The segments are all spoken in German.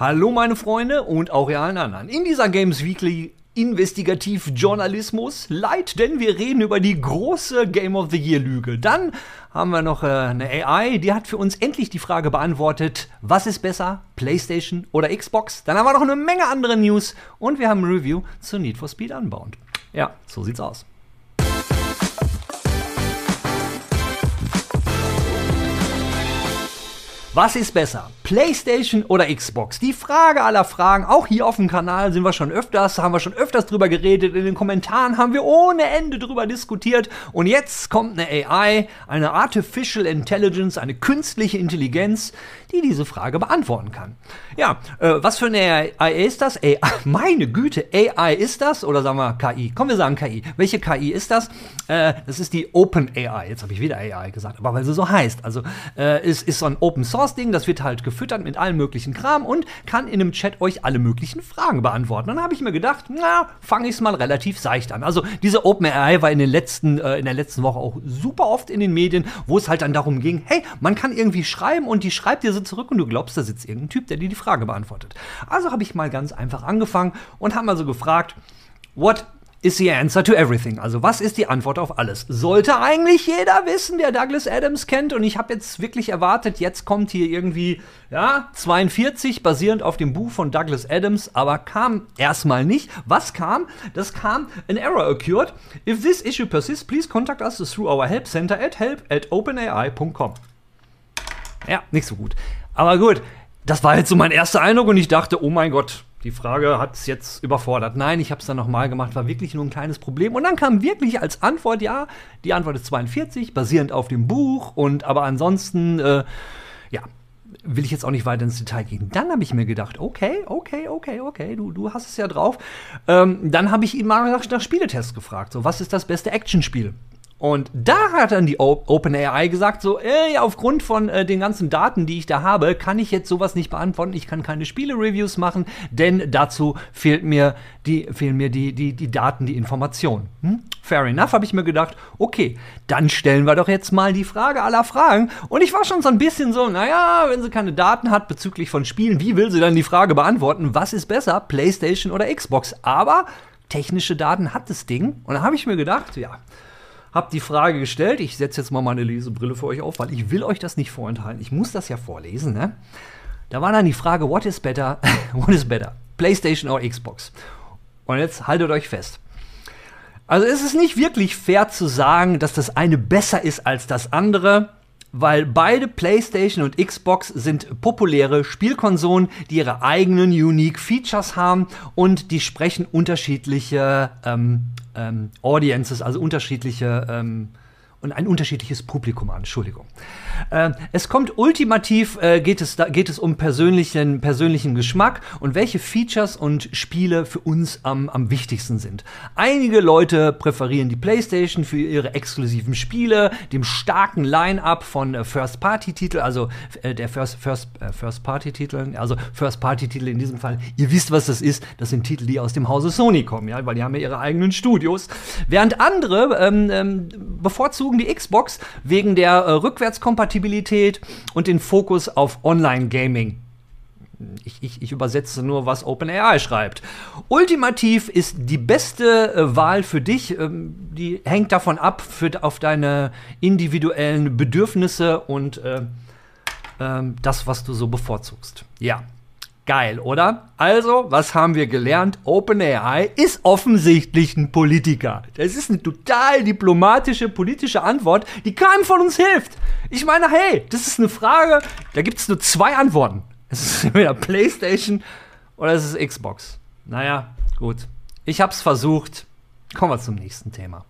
Hallo meine Freunde und auch realen anderen. In dieser Games Weekly Investigativ-Journalismus Light, denn wir reden über die große Game of the Year Lüge. Dann haben wir noch äh, eine AI, die hat für uns endlich die Frage beantwortet, was ist besser, PlayStation oder Xbox? Dann haben wir noch eine Menge andere News und wir haben ein Review zu Need for Speed Unbound. Ja, so sieht's aus. Was ist besser? PlayStation oder Xbox? Die Frage aller Fragen, auch hier auf dem Kanal sind wir schon öfters, haben wir schon öfters drüber geredet, in den Kommentaren haben wir ohne Ende drüber diskutiert und jetzt kommt eine AI, eine Artificial Intelligence, eine künstliche Intelligenz, die diese Frage beantworten kann. Ja, äh, was für eine AI ist das? AI, meine Güte, AI ist das? Oder sagen wir KI? Komm, wir sagen KI. Welche KI ist das? Äh, das ist die Open AI. Jetzt habe ich wieder AI gesagt, aber weil sie so heißt. Also äh, ist, ist so ein Open Source Ding, das wird halt gefüttert mit allem möglichen Kram und kann in einem Chat euch alle möglichen Fragen beantworten. Dann habe ich mir gedacht, na, fange ich es mal relativ seicht an. Also diese Open AI war in den letzten, äh, in der letzten Woche auch super oft in den Medien, wo es halt dann darum ging, hey, man kann irgendwie schreiben und die schreibt dir so zurück und du glaubst, da sitzt irgendein Typ, der dir die Frage beantwortet. Also habe ich mal ganz einfach angefangen und habe mal so gefragt, what is the answer to everything? Also was ist die Antwort auf alles? Sollte eigentlich jeder wissen, der Douglas Adams kennt. Und ich habe jetzt wirklich erwartet, jetzt kommt hier irgendwie, ja, 42, basierend auf dem Buch von Douglas Adams, aber kam erstmal nicht. Was kam? Das kam, an error occurred. If this issue persists, please contact us through our help center at help at openai.com. Ja, nicht so gut. Aber gut, das war jetzt so mein erster Eindruck und ich dachte, oh mein Gott, die Frage hat es jetzt überfordert. Nein, ich habe es dann nochmal gemacht, war wirklich nur ein kleines Problem. Und dann kam wirklich als Antwort, ja, die Antwort ist 42, basierend auf dem Buch. Und aber ansonsten, äh, ja, will ich jetzt auch nicht weiter ins Detail gehen. Dann habe ich mir gedacht, okay, okay, okay, okay, du, du hast es ja drauf. Ähm, dann habe ich ihn mal nach, nach Spieletests gefragt. So, was ist das beste Actionspiel? Und da hat dann die OpenAI gesagt, so, ey, aufgrund von äh, den ganzen Daten, die ich da habe, kann ich jetzt sowas nicht beantworten. Ich kann keine Spiele-Reviews machen, denn dazu fehlt mir die, fehlen mir die, die, die Daten, die Informationen. Hm? Fair enough, habe ich mir gedacht, okay, dann stellen wir doch jetzt mal die Frage aller Fragen. Und ich war schon so ein bisschen so, naja, wenn sie keine Daten hat bezüglich von Spielen, wie will sie dann die Frage beantworten, was ist besser, PlayStation oder Xbox? Aber technische Daten hat das Ding. Und da habe ich mir gedacht, ja, habe die Frage gestellt. Ich setze jetzt mal meine Lesebrille für euch auf, weil ich will euch das nicht vorenthalten. Ich muss das ja vorlesen. Ne? Da war dann die Frage, what is better? what is better? PlayStation oder Xbox? Und jetzt haltet euch fest. Also es ist nicht wirklich fair zu sagen, dass das eine besser ist als das andere, weil beide PlayStation und Xbox sind populäre Spielkonsolen, die ihre eigenen unique Features haben und die sprechen unterschiedliche ähm, ähm, Audiences, also unterschiedliche ähm, und ein unterschiedliches Publikum an. Entschuldigung. Äh, es kommt ultimativ, äh, geht, es da, geht es um persönlichen, persönlichen Geschmack und welche Features und Spiele für uns am, am wichtigsten sind. Einige Leute präferieren die PlayStation für ihre exklusiven Spiele, dem starken Line-up von äh, First-Party-Titel, also äh, der First, First, äh, First-Party-Titel, also First-Party-Titel in diesem Fall. Ihr wisst, was das ist. Das sind Titel, die aus dem Hause Sony kommen, ja, weil die haben ja ihre eigenen Studios. Während andere ähm, ähm, bevorzugen die Xbox wegen der äh, Rückwärtskompatibilität Kompatibilität und den Fokus auf Online-Gaming. Ich, ich, ich, übersetze nur, was OpenAI schreibt. Ultimativ ist die beste äh, Wahl für dich, ähm, die hängt davon ab, für, auf deine individuellen Bedürfnisse und äh, äh, das, was du so bevorzugst. Ja. Geil, oder? Also, was haben wir gelernt? OpenAI ist offensichtlich ein Politiker. Das ist eine total diplomatische politische Antwort, die keinem von uns hilft. Ich meine, hey, das ist eine Frage, da gibt es nur zwei Antworten. Es ist entweder PlayStation oder es ist Xbox. Naja, gut. Ich hab's versucht. Kommen wir zum nächsten Thema.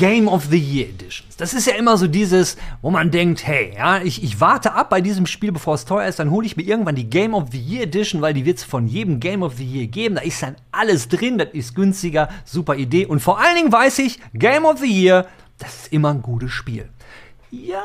Game of the Year Editions. Das ist ja immer so dieses, wo man denkt, hey, ja, ich, ich warte ab bei diesem Spiel, bevor es teuer ist, dann hole ich mir irgendwann die Game of the Year Edition, weil die wird es von jedem Game of the Year geben. Da ist dann alles drin, das ist günstiger, super Idee. Und vor allen Dingen weiß ich, Game of the Year, das ist immer ein gutes Spiel. Ja,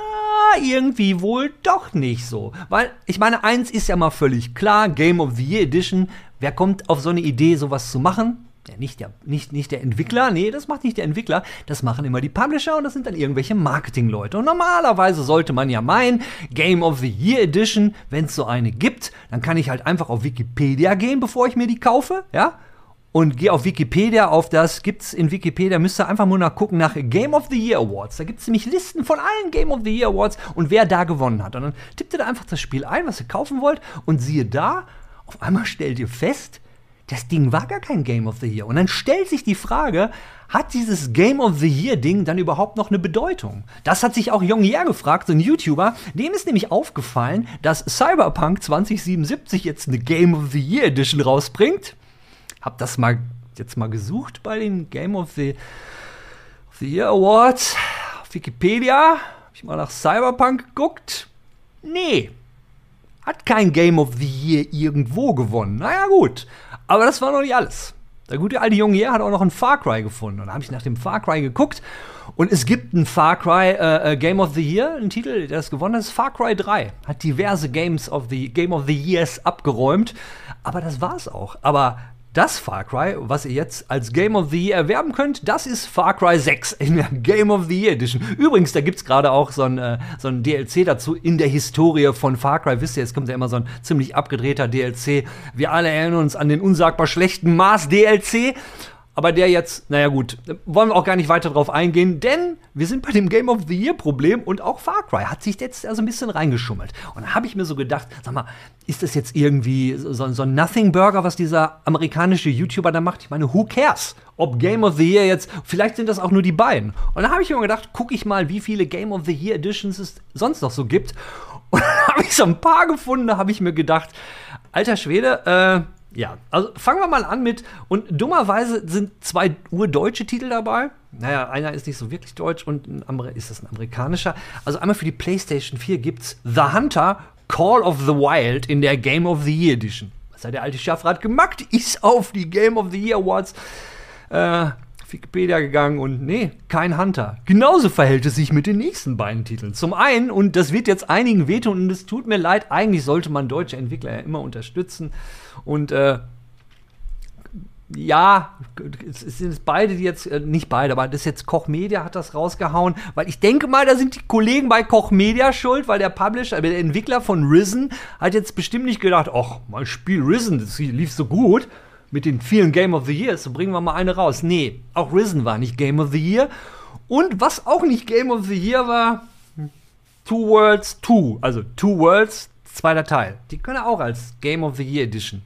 irgendwie wohl doch nicht so. Weil, ich meine, eins ist ja mal völlig klar, Game of the Year Edition, wer kommt auf so eine Idee, sowas zu machen? Ja, nicht, der, nicht, nicht der Entwickler, nee, das macht nicht der Entwickler, das machen immer die Publisher und das sind dann irgendwelche Marketingleute. Und normalerweise sollte man ja meinen, Game of the Year Edition, wenn es so eine gibt, dann kann ich halt einfach auf Wikipedia gehen, bevor ich mir die kaufe, ja? Und gehe auf Wikipedia auf das, gibt's in Wikipedia, müsst ihr einfach nur nachgucken nach Game of the Year Awards. Da gibt es nämlich Listen von allen Game of the Year Awards und wer da gewonnen hat. Und dann tippt ihr da einfach das Spiel ein, was ihr kaufen wollt und siehe da, auf einmal stellt ihr fest, das Ding war gar kein Game of the Year. Und dann stellt sich die Frage, hat dieses Game of the Year Ding dann überhaupt noch eine Bedeutung? Das hat sich auch Jongyer gefragt, so ein YouTuber. Dem ist nämlich aufgefallen, dass Cyberpunk 2077 jetzt eine Game of the Year Edition rausbringt. Hab das mal jetzt mal gesucht bei den Game of the, of the Year Awards auf Wikipedia. Hab ich mal nach Cyberpunk geguckt. Nee, hat kein Game of the Year irgendwo gewonnen. Naja, gut. Aber das war noch nicht alles. Der gute alte Junge hat auch noch ein Far Cry gefunden. Und da habe ich nach dem Far Cry geguckt. Und es gibt ein Far Cry äh, äh Game of the Year, ein Titel, der das gewonnen hat, ist Far Cry 3. Hat diverse Games of the Game of the Years abgeräumt. Aber das war's auch. Aber das Far Cry, was ihr jetzt als Game of the Year erwerben könnt, das ist Far Cry 6 in der Game of the Year Edition. Übrigens, da gibt es gerade auch so ein, äh, so ein DLC dazu in der Historie von Far Cry. Wisst ihr, jetzt kommt ja immer so ein ziemlich abgedrehter DLC. Wir alle erinnern uns an den unsagbar schlechten Mars DLC. Aber der jetzt, naja gut, wollen wir auch gar nicht weiter drauf eingehen, denn wir sind bei dem Game of the Year Problem und auch Far Cry hat sich jetzt also ein bisschen reingeschummelt. Und da habe ich mir so gedacht, sag mal, ist das jetzt irgendwie so, so ein Nothing Burger, was dieser amerikanische YouTuber da macht? Ich meine, who cares? Ob Game of the Year jetzt, vielleicht sind das auch nur die beiden. Und da habe ich mir gedacht, gucke ich mal, wie viele Game of the Year Editions es sonst noch so gibt. Und da habe ich so ein paar gefunden, da habe ich mir gedacht, alter Schwede, äh, ja, also fangen wir mal an mit, und dummerweise sind zwei urdeutsche Titel dabei. Naja, einer ist nicht so wirklich deutsch und ein anderer ist das ein amerikanischer. Also einmal für die PlayStation 4 gibt's The Hunter Call of the Wild in der Game of the Year Edition. Was hat der alte Schaffrat gemacht? Ist auf die Game of the Year Awards äh, Wikipedia gegangen und nee, kein Hunter. Genauso verhält es sich mit den nächsten beiden Titeln. Zum einen, und das wird jetzt einigen wehtun und es tut mir leid, eigentlich sollte man deutsche Entwickler ja immer unterstützen. Und äh, ja, es sind beide, jetzt, äh, nicht beide, aber das jetzt Koch Media hat das rausgehauen, weil ich denke mal, da sind die Kollegen bei Koch Media schuld, weil der Publisher, der Entwickler von Risen hat jetzt bestimmt nicht gedacht, ach, mein Spiel Risen, das lief so gut mit den vielen Game of the Years, so bringen wir mal eine raus. Nee, auch Risen war nicht Game of the Year. Und was auch nicht Game of the Year war, Two Worlds 2, also Two Worlds, zweiter Teil. Die können auch als Game of the Year Edition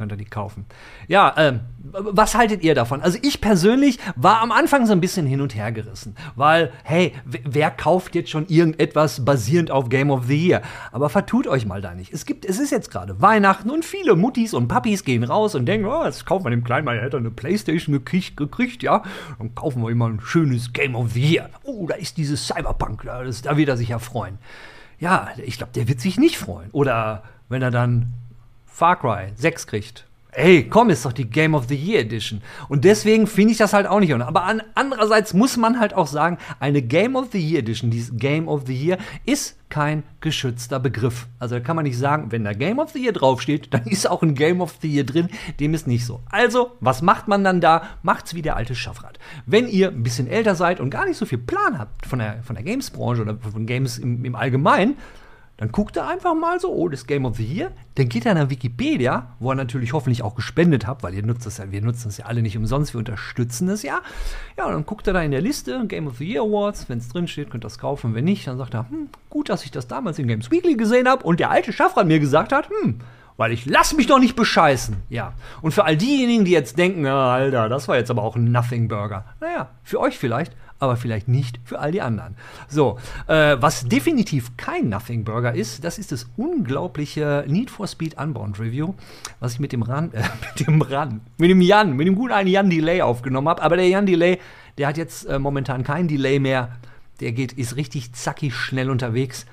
könnt ihr die kaufen. Ja, ähm, was haltet ihr davon? Also ich persönlich war am Anfang so ein bisschen hin und her gerissen, weil, hey, wer kauft jetzt schon irgendetwas basierend auf Game of the Year? Aber vertut euch mal da nicht. Es gibt, es ist jetzt gerade Weihnachten und viele Muttis und Papis gehen raus und denken, oh, jetzt kaufen wir dem Kleinen mal, er hat eine Playstation gekriegt, gekriegt, ja, dann kaufen wir ihm mal ein schönes Game of the Year. Oh, da ist dieses Cyberpunk, da, das, da wird er sich ja freuen. Ja, ich glaube, der wird sich nicht freuen. Oder wenn er dann Far Cry 6 kriegt. Ey, komm, ist doch die Game of the Year Edition. Und deswegen finde ich das halt auch nicht. Aber an, andererseits muss man halt auch sagen, eine Game of the Year Edition, dieses Game of the Year, ist kein geschützter Begriff. Also da kann man nicht sagen, wenn da Game of the Year draufsteht, dann ist auch ein Game of the Year drin. Dem ist nicht so. Also, was macht man dann da? Macht's wie der alte Schaffrat. Wenn ihr ein bisschen älter seid und gar nicht so viel Plan habt von der, von der Games-Branche oder von Games im, im Allgemeinen, dann guckt er einfach mal so, oh, das Game of the Year. Dann geht er nach Wikipedia, wo er natürlich hoffentlich auch gespendet hat, weil ihr nutzt das ja, wir nutzen das ja alle nicht umsonst, wir unterstützen es ja. Ja, und dann guckt er da in der Liste, Game of the Year Awards, wenn es drin steht, könnt ihr das kaufen. Wenn nicht, dann sagt er, hm, gut, dass ich das damals in Games Weekly gesehen habe und der alte Schaffrat mir gesagt hat, hm, weil ich lass mich doch nicht bescheißen. Ja. Und für all diejenigen, die jetzt denken, Alter, das war jetzt aber auch ein Nothing Burger. Naja, für euch vielleicht, aber vielleicht nicht für all die anderen. So, äh, was definitiv kein Nothing Burger ist, das ist das unglaubliche Need for Speed Unbound Review, was ich mit dem Ran, äh, mit dem Ran, mit dem Jan, mit dem guten einen Jan Delay aufgenommen habe. Aber der Jan Delay, der hat jetzt äh, momentan kein Delay mehr. Der geht, ist richtig zackig schnell unterwegs.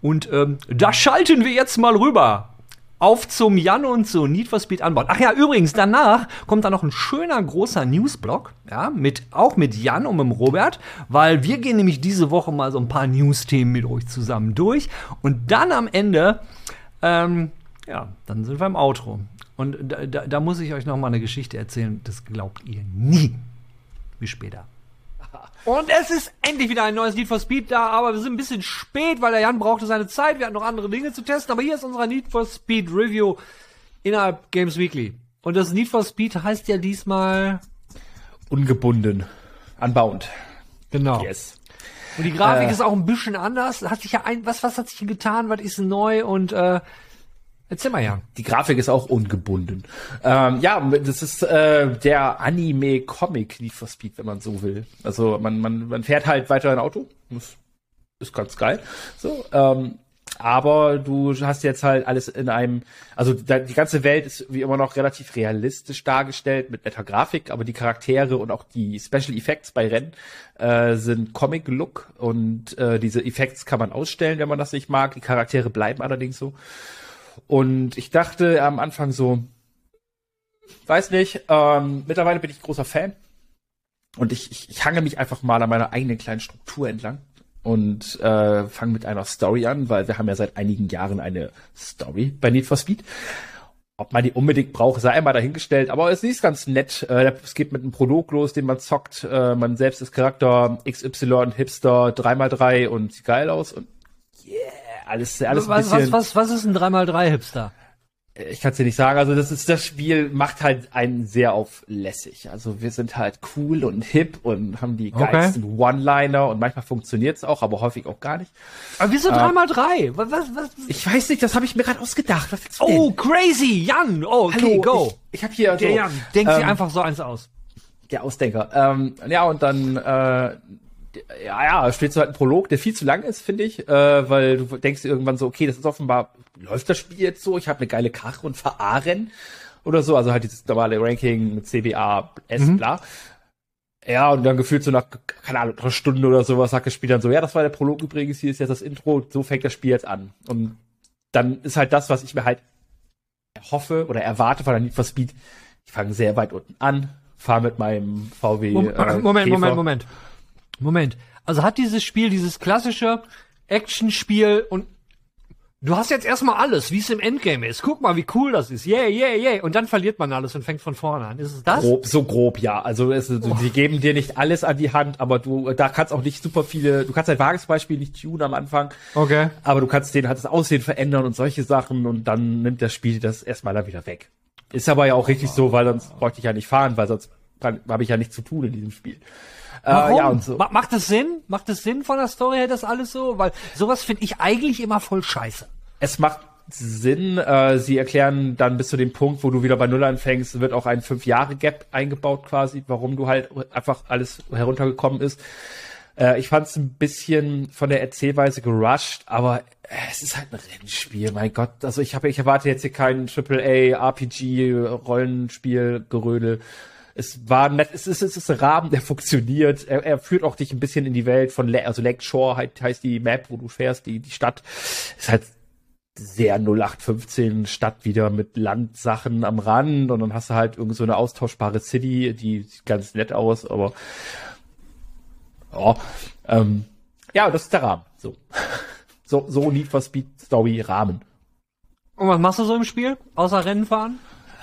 Und ähm, da schalten wir jetzt mal rüber auf zum Jan und zu Need for Speed Unbound. Ach ja, übrigens, danach kommt da noch ein schöner großer Newsblock, ja, mit, auch mit Jan und mit Robert, weil wir gehen nämlich diese Woche mal so ein paar News-Themen mit euch zusammen durch und dann am Ende, ähm, ja, dann sind wir im Outro. Und da, da, da muss ich euch noch mal eine Geschichte erzählen. Das glaubt ihr nie. Wie später. Und es ist endlich wieder ein neues Need for Speed da, aber wir sind ein bisschen spät, weil der Jan brauchte seine Zeit. Wir hatten noch andere Dinge zu testen. Aber hier ist unser Need for Speed Review innerhalb Games Weekly. Und das Need for Speed heißt ja diesmal Ungebunden. Unbound. genau. Yes. Und die Grafik Äh. ist auch ein bisschen anders. Hat sich ja ein, was, was hat sich getan? Was ist neu? Und äh, erzähl mal, Jan. Die Grafik ist auch ungebunden. Ähm, ja, das ist äh, der Anime-Comic Need for Speed, wenn man so will. Also man, man, man fährt halt weiter ein Auto. Das ist ganz geil. So, ähm, aber du hast jetzt halt alles in einem, also da, die ganze Welt ist wie immer noch relativ realistisch dargestellt mit netter Grafik, aber die Charaktere und auch die Special Effects bei Rennen äh, sind Comic-Look und äh, diese Effects kann man ausstellen, wenn man das nicht mag. Die Charaktere bleiben allerdings so. Und ich dachte am Anfang so, weiß nicht, ähm, mittlerweile bin ich großer Fan. Und ich, ich, ich hange mich einfach mal an meiner eigenen kleinen Struktur entlang und äh, fange mit einer Story an, weil wir haben ja seit einigen Jahren eine Story bei Need for Speed. Ob man die unbedingt braucht, sei einmal dahingestellt, aber es ist ganz nett. Äh, es geht mit einem Prolog los, den man zockt. Äh, man selbst ist Charakter XY, Hipster, 3x3 und sieht geil aus und yeah, alles, alles was, bisschen was, was, was ist ein 3x3 Hipster? ich kann es dir nicht sagen. Also das ist das Spiel macht halt einen sehr auf lässig. Also wir sind halt cool und hip und haben die Okay. geilsten One-Liner und manchmal funktioniert's auch, aber häufig auch gar nicht. Aber wieso 3x3? Was, was, was? Ich weiß nicht, das habe ich mir gerade ausgedacht. Was willst du Oh, denn? crazy! Jan! Oh, okay, Hallo, go! Ich, ich habe hier Der so, Jan, denkt sich ähm, einfach so eins aus. der Ausdenker. Ähm, ja und dann äh, ja, ja, steht so halt ein Prolog, der viel zu lang ist, finde ich, äh, weil du denkst irgendwann so, okay, das ist offenbar, läuft das Spiel jetzt so, ich habe eine geile Karre und verarren oder so, also halt dieses normale Ranking mit CBA, S, bla. Ja, und dann gefühlt so nach, keine Ahnung, einer Stunde oder sowas, sagt das Spiel dann so, ja, das war der Prolog übrigens, hier ist jetzt das Intro, so fängt das Spiel jetzt an. Und dann ist halt das, was ich mir halt hoffe oder erwarte von der Need for Speed, ich fange sehr weit unten an, fahre mit meinem VW. Mom- äh, Moment. Moment, Moment. Moment. Also hat dieses Spiel, dieses klassische Actionspiel und du hast jetzt erstmal alles, wie es im Endgame ist. Guck mal, wie cool das ist. Yeah, yeah, yeah. Und dann verliert man alles und fängt von vorne an. Ist es das? Grob, so grob, ja. Also es, du, die geben dir nicht alles an die Hand, aber du, da kannst auch nicht super viele, du kannst ein vages Beispiel nicht tunen am Anfang, Okay. aber du kannst den halt das Aussehen verändern und solche Sachen und dann nimmt das Spiel das erstmal dann wieder weg. Ist aber ja auch richtig so, weil sonst bräuchte ich ja nicht fahren, weil sonst habe ich ja nichts zu tun in diesem Spiel. Warum? Äh, ja, und so. Ma macht das Sinn? Macht das Sinn von der Story her, das alles so? Weil sowas finde ich eigentlich immer voll scheiße. Es macht Sinn. Äh, sie erklären dann bis zu dem Punkt, wo du wieder bei Null anfängst, wird auch ein fünf Jahre Gap eingebaut quasi, warum du halt einfach alles heruntergekommen ist. Äh, ich fand es ein bisschen von der Erzählweise gerusht, aber es ist halt ein Rennspiel, mein Gott. Also ich habe, ich erwarte jetzt hier kein AAA RPG Rollenspiel Gerödel. Es war nett, es ist, es ist ein Rahmen, der funktioniert. Er, er führt auch dich ein bisschen in die Welt von, Le also Lake halt, heißt die Map, wo du fährst, die, die Stadt. Ist halt sehr 0815 Stadt wieder mit Landsachen am Rand und dann hast du halt irgend so eine austauschbare City, die sieht ganz nett aus, aber ja, ähm, ja, das ist der Rahmen. So, so, so Need for Speed Story Rahmen. Und was machst du so im Spiel? Außer Rennen fahren?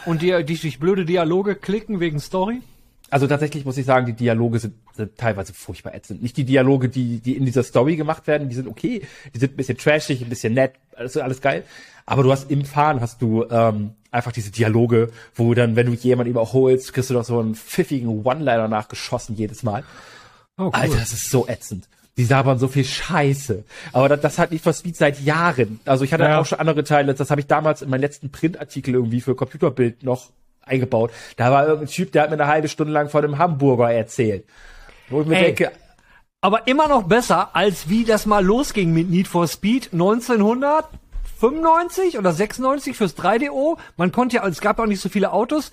Und dir die durch blöde Dialoge klicken wegen Story? Also tatsächlich muss ich sagen, die Dialoge sind, sind teilweise furchtbar ätzend. Nicht die Dialoge, die, die in dieser Story gemacht werden, die sind okay, die sind ein bisschen trashig, ein bisschen nett, alles, alles geil. Aber du hast im Fahren hast du ähm, einfach diese Dialoge, wo dann, wenn du jemanden überholst, kriegst du doch so einen pfiffigen One-Liner nachgeschossen jedes Mal. Oh, cool. Alter, das ist so ätzend. Die sabern so viel Scheiße. Aber das, das hat nicht for Speed seit Jahren. Also ich hatte Ja. auch schon andere Teile, das habe ich damals in meinen letzten Printartikel irgendwie für Computerbild noch eingebaut. Da war irgendein Typ, der hat mir eine halbe Stunde lang von einem Hamburger erzählt. Wo ich mir Ey. denke, Aber immer noch besser, als wie das mal losging mit Need for Speed 1995 oder 96 fürs 3DO. Man konnte ja, es gab auch nicht so viele Autos.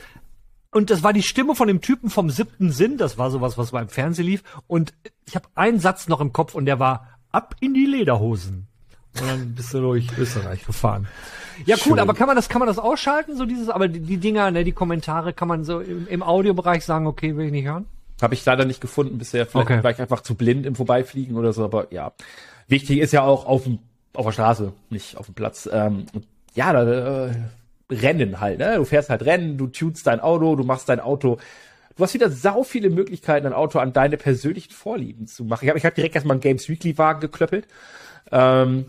Und das war die Stimme von dem Typen vom siebten Sinn. Das war sowas, was beim Fernsehen lief. Und ich habe einen Satz noch im Kopf und der war ab in die Lederhosen. Und dann bist du durch Österreich gefahren. Ja, cool, Schön. aber kann man das, kann man das ausschalten, so dieses, aber die, die Dinger, ne, die Kommentare kann man so im, im Audiobereich sagen, okay, will ich nicht hören? habe ich leider nicht gefunden bisher. Vielleicht Okay. war ich einfach zu blind im Vorbeifliegen oder so, aber ja. Wichtig ist ja auch auf auf der Straße, nicht auf dem Platz. Ähm, ja, da, äh, Rennen halt, ne? Du fährst halt Rennen, du tunst dein Auto, du machst dein Auto. Du hast wieder sau viele Möglichkeiten, ein Auto an deine persönlichen Vorlieben zu machen. Ich habe ich hab direkt erstmal einen Games Weekly Wagen geklöppelt. Ähm,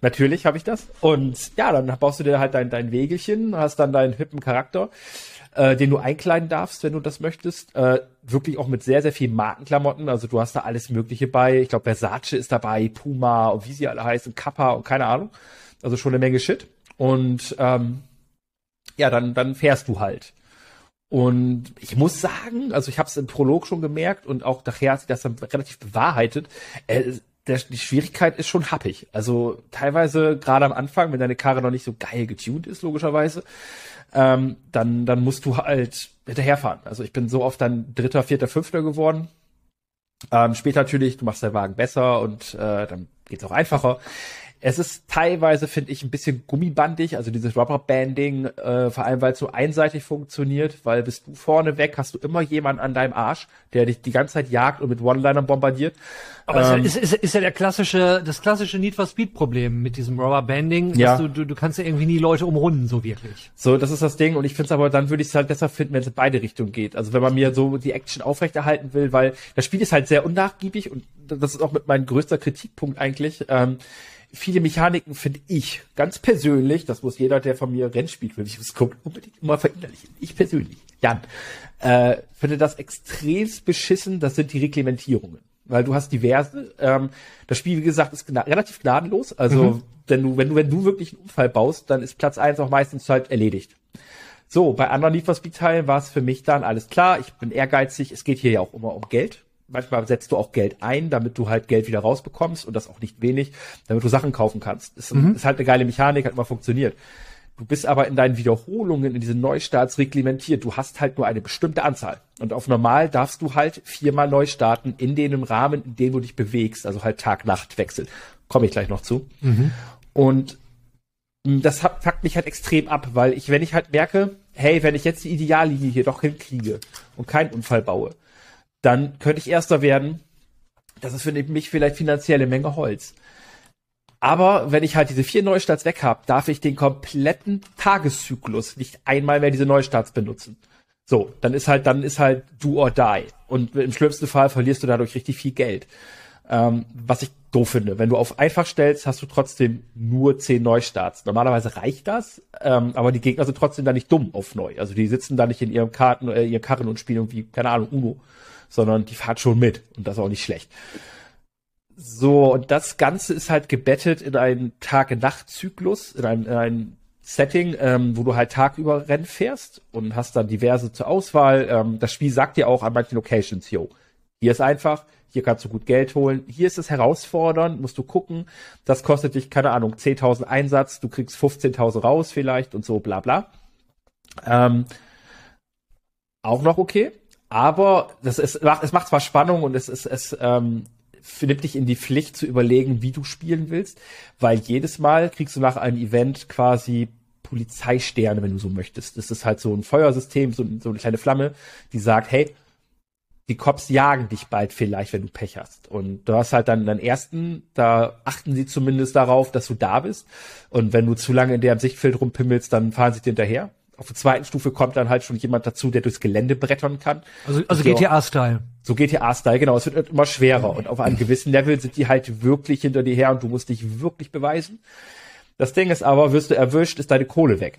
natürlich habe ich das. Und ja, dann baust du dir halt dein, dein Wegelchen, hast dann deinen hippen Charakter, äh, den du einkleiden darfst, wenn du das möchtest. Äh, wirklich auch mit sehr, sehr vielen Markenklamotten. Also du hast da alles Mögliche bei. Ich glaube, Versace ist dabei, Puma und wie sie alle heißen, Kappa und keine Ahnung. Also schon eine Menge Shit. Und ähm, ja, dann, dann fährst du halt. Und ich muss sagen, also ich habe es im Prolog schon gemerkt und auch nachher hat sich das dann relativ bewahrheitet. Äh, der, die Schwierigkeit ist schon happig. Also teilweise gerade am Anfang, wenn deine Karre noch nicht so geil getuned ist, logischerweise, ähm, dann, dann musst du halt hinterherfahren. Also ich bin so oft dann Dritter, Vierter, Fünfter geworden. Ähm, später natürlich, du machst deinen Wagen besser und äh, dann geht's auch einfacher. Es ist teilweise, finde ich, ein bisschen gummibandig, also dieses Rubberbanding, äh, vor allem weil es so einseitig funktioniert, weil bist du vorne weg, hast du immer jemanden an deinem Arsch, der dich die ganze Zeit jagt und mit One-Linern bombardiert. Aber ähm, ist, ist, ist ja der klassische, das klassische Need for Speed Problem mit diesem Rubberbanding, ja. du, du, du kannst ja irgendwie nie Leute umrunden, so wirklich. So, das ist das Ding und ich finde es aber, dann würde ich es halt besser finden, wenn es in beide Richtungen geht. Also wenn man mir so die Action aufrechterhalten will, weil das Spiel ist halt sehr unnachgiebig und das ist auch mit mein größter Kritikpunkt eigentlich. Ähm, viele Mechaniken finde ich ganz persönlich, das muss jeder, der von mir Rennspiel-Reviews guckt, unbedingt immer verinnerlichen. Ich persönlich, Jan, äh, finde das extremst beschissen, das sind die Reglementierungen. Weil du hast diverse, ähm, das Spiel, wie gesagt, ist gna relativ gnadenlos. Also, mhm. wenn du, wenn du, wenn du wirklich einen Unfall baust, dann ist Platz eins auch meistens halt erledigt. So, bei anderen Need for Speed Teilen war es für mich dann alles klar. Ich bin ehrgeizig. Es geht hier ja auch immer um Geld manchmal setzt du auch Geld ein, damit du halt Geld wieder rausbekommst und das auch nicht wenig, damit du Sachen kaufen kannst. Ist, mhm. ist halt eine geile Mechanik, hat immer funktioniert. Du bist aber in deinen Wiederholungen in diesen Neustarts reglementiert. Du hast halt nur eine bestimmte Anzahl. Und auf normal darfst du halt viermal neu starten in dem Rahmen, in dem du dich bewegst. Also halt Tag-Nacht-Wechsel. Komme ich gleich noch zu. Mhm. Und das fuckt mich halt extrem ab, weil ich, wenn ich halt merke, hey, wenn ich jetzt die Ideallinie hier doch hinkriege und keinen Unfall baue, dann könnte ich Erster werden. Das ist für mich vielleicht finanzielle Menge Holz. Aber wenn ich halt diese vier Neustarts weg habe, darf ich den kompletten Tageszyklus nicht einmal mehr diese Neustarts benutzen. So, dann ist halt, dann ist halt do or die. Und im schlimmsten Fall verlierst du dadurch richtig viel Geld. Ähm, was ich doof finde. Wenn du auf einfach stellst, hast du trotzdem nur zehn Neustarts. Normalerweise reicht das, ähm, aber die Gegner sind trotzdem da nicht dumm auf neu. Also die sitzen da nicht in ihrem Karten, äh, ihren Karren und spielen irgendwie, keine Ahnung, Uno sondern die fahrt schon mit und das auch nicht schlecht. So, und das Ganze ist halt gebettet in einen Tage-Nacht-Zyklus, in ein, in ein Setting, ähm, wo du halt tagüber Rennen fährst und hast dann diverse zur Auswahl. Ähm, das Spiel sagt dir auch an manchen Locations, yo, hier ist einfach, hier kannst du gut Geld holen, hier ist es herausfordernd, musst du gucken, das kostet dich, keine Ahnung, 10.000 Einsatz, du kriegst 15.000 raus vielleicht und so, bla bla. Ähm, auch noch okay. Aber das ist, es macht zwar Spannung und es ist, es ähm, nimmt dich in die Pflicht zu überlegen, wie du spielen willst, weil jedes Mal kriegst du nach einem Event quasi Polizeisterne, wenn du so möchtest. Das ist halt so ein Feuersystem, so, so eine kleine Flamme, die sagt, hey, die Cops jagen dich bald vielleicht, wenn du Pech hast. Und du hast halt dann deinen ersten, da achten sie zumindest darauf, dass du da bist. Und wenn du zu lange in deren Sichtfeld rumpimmelst, dann fahren sie dir hinterher. Auf der zweiten Stufe kommt dann halt schon jemand dazu, der durchs Gelände brettern kann. Also, also GTA-Style. So GTA-Style, genau. Es wird immer schwerer. Und auf einem gewissen Level sind die halt wirklich hinter dir her und du musst dich wirklich beweisen. Das Ding ist aber, wirst du erwischt, ist deine Kohle weg.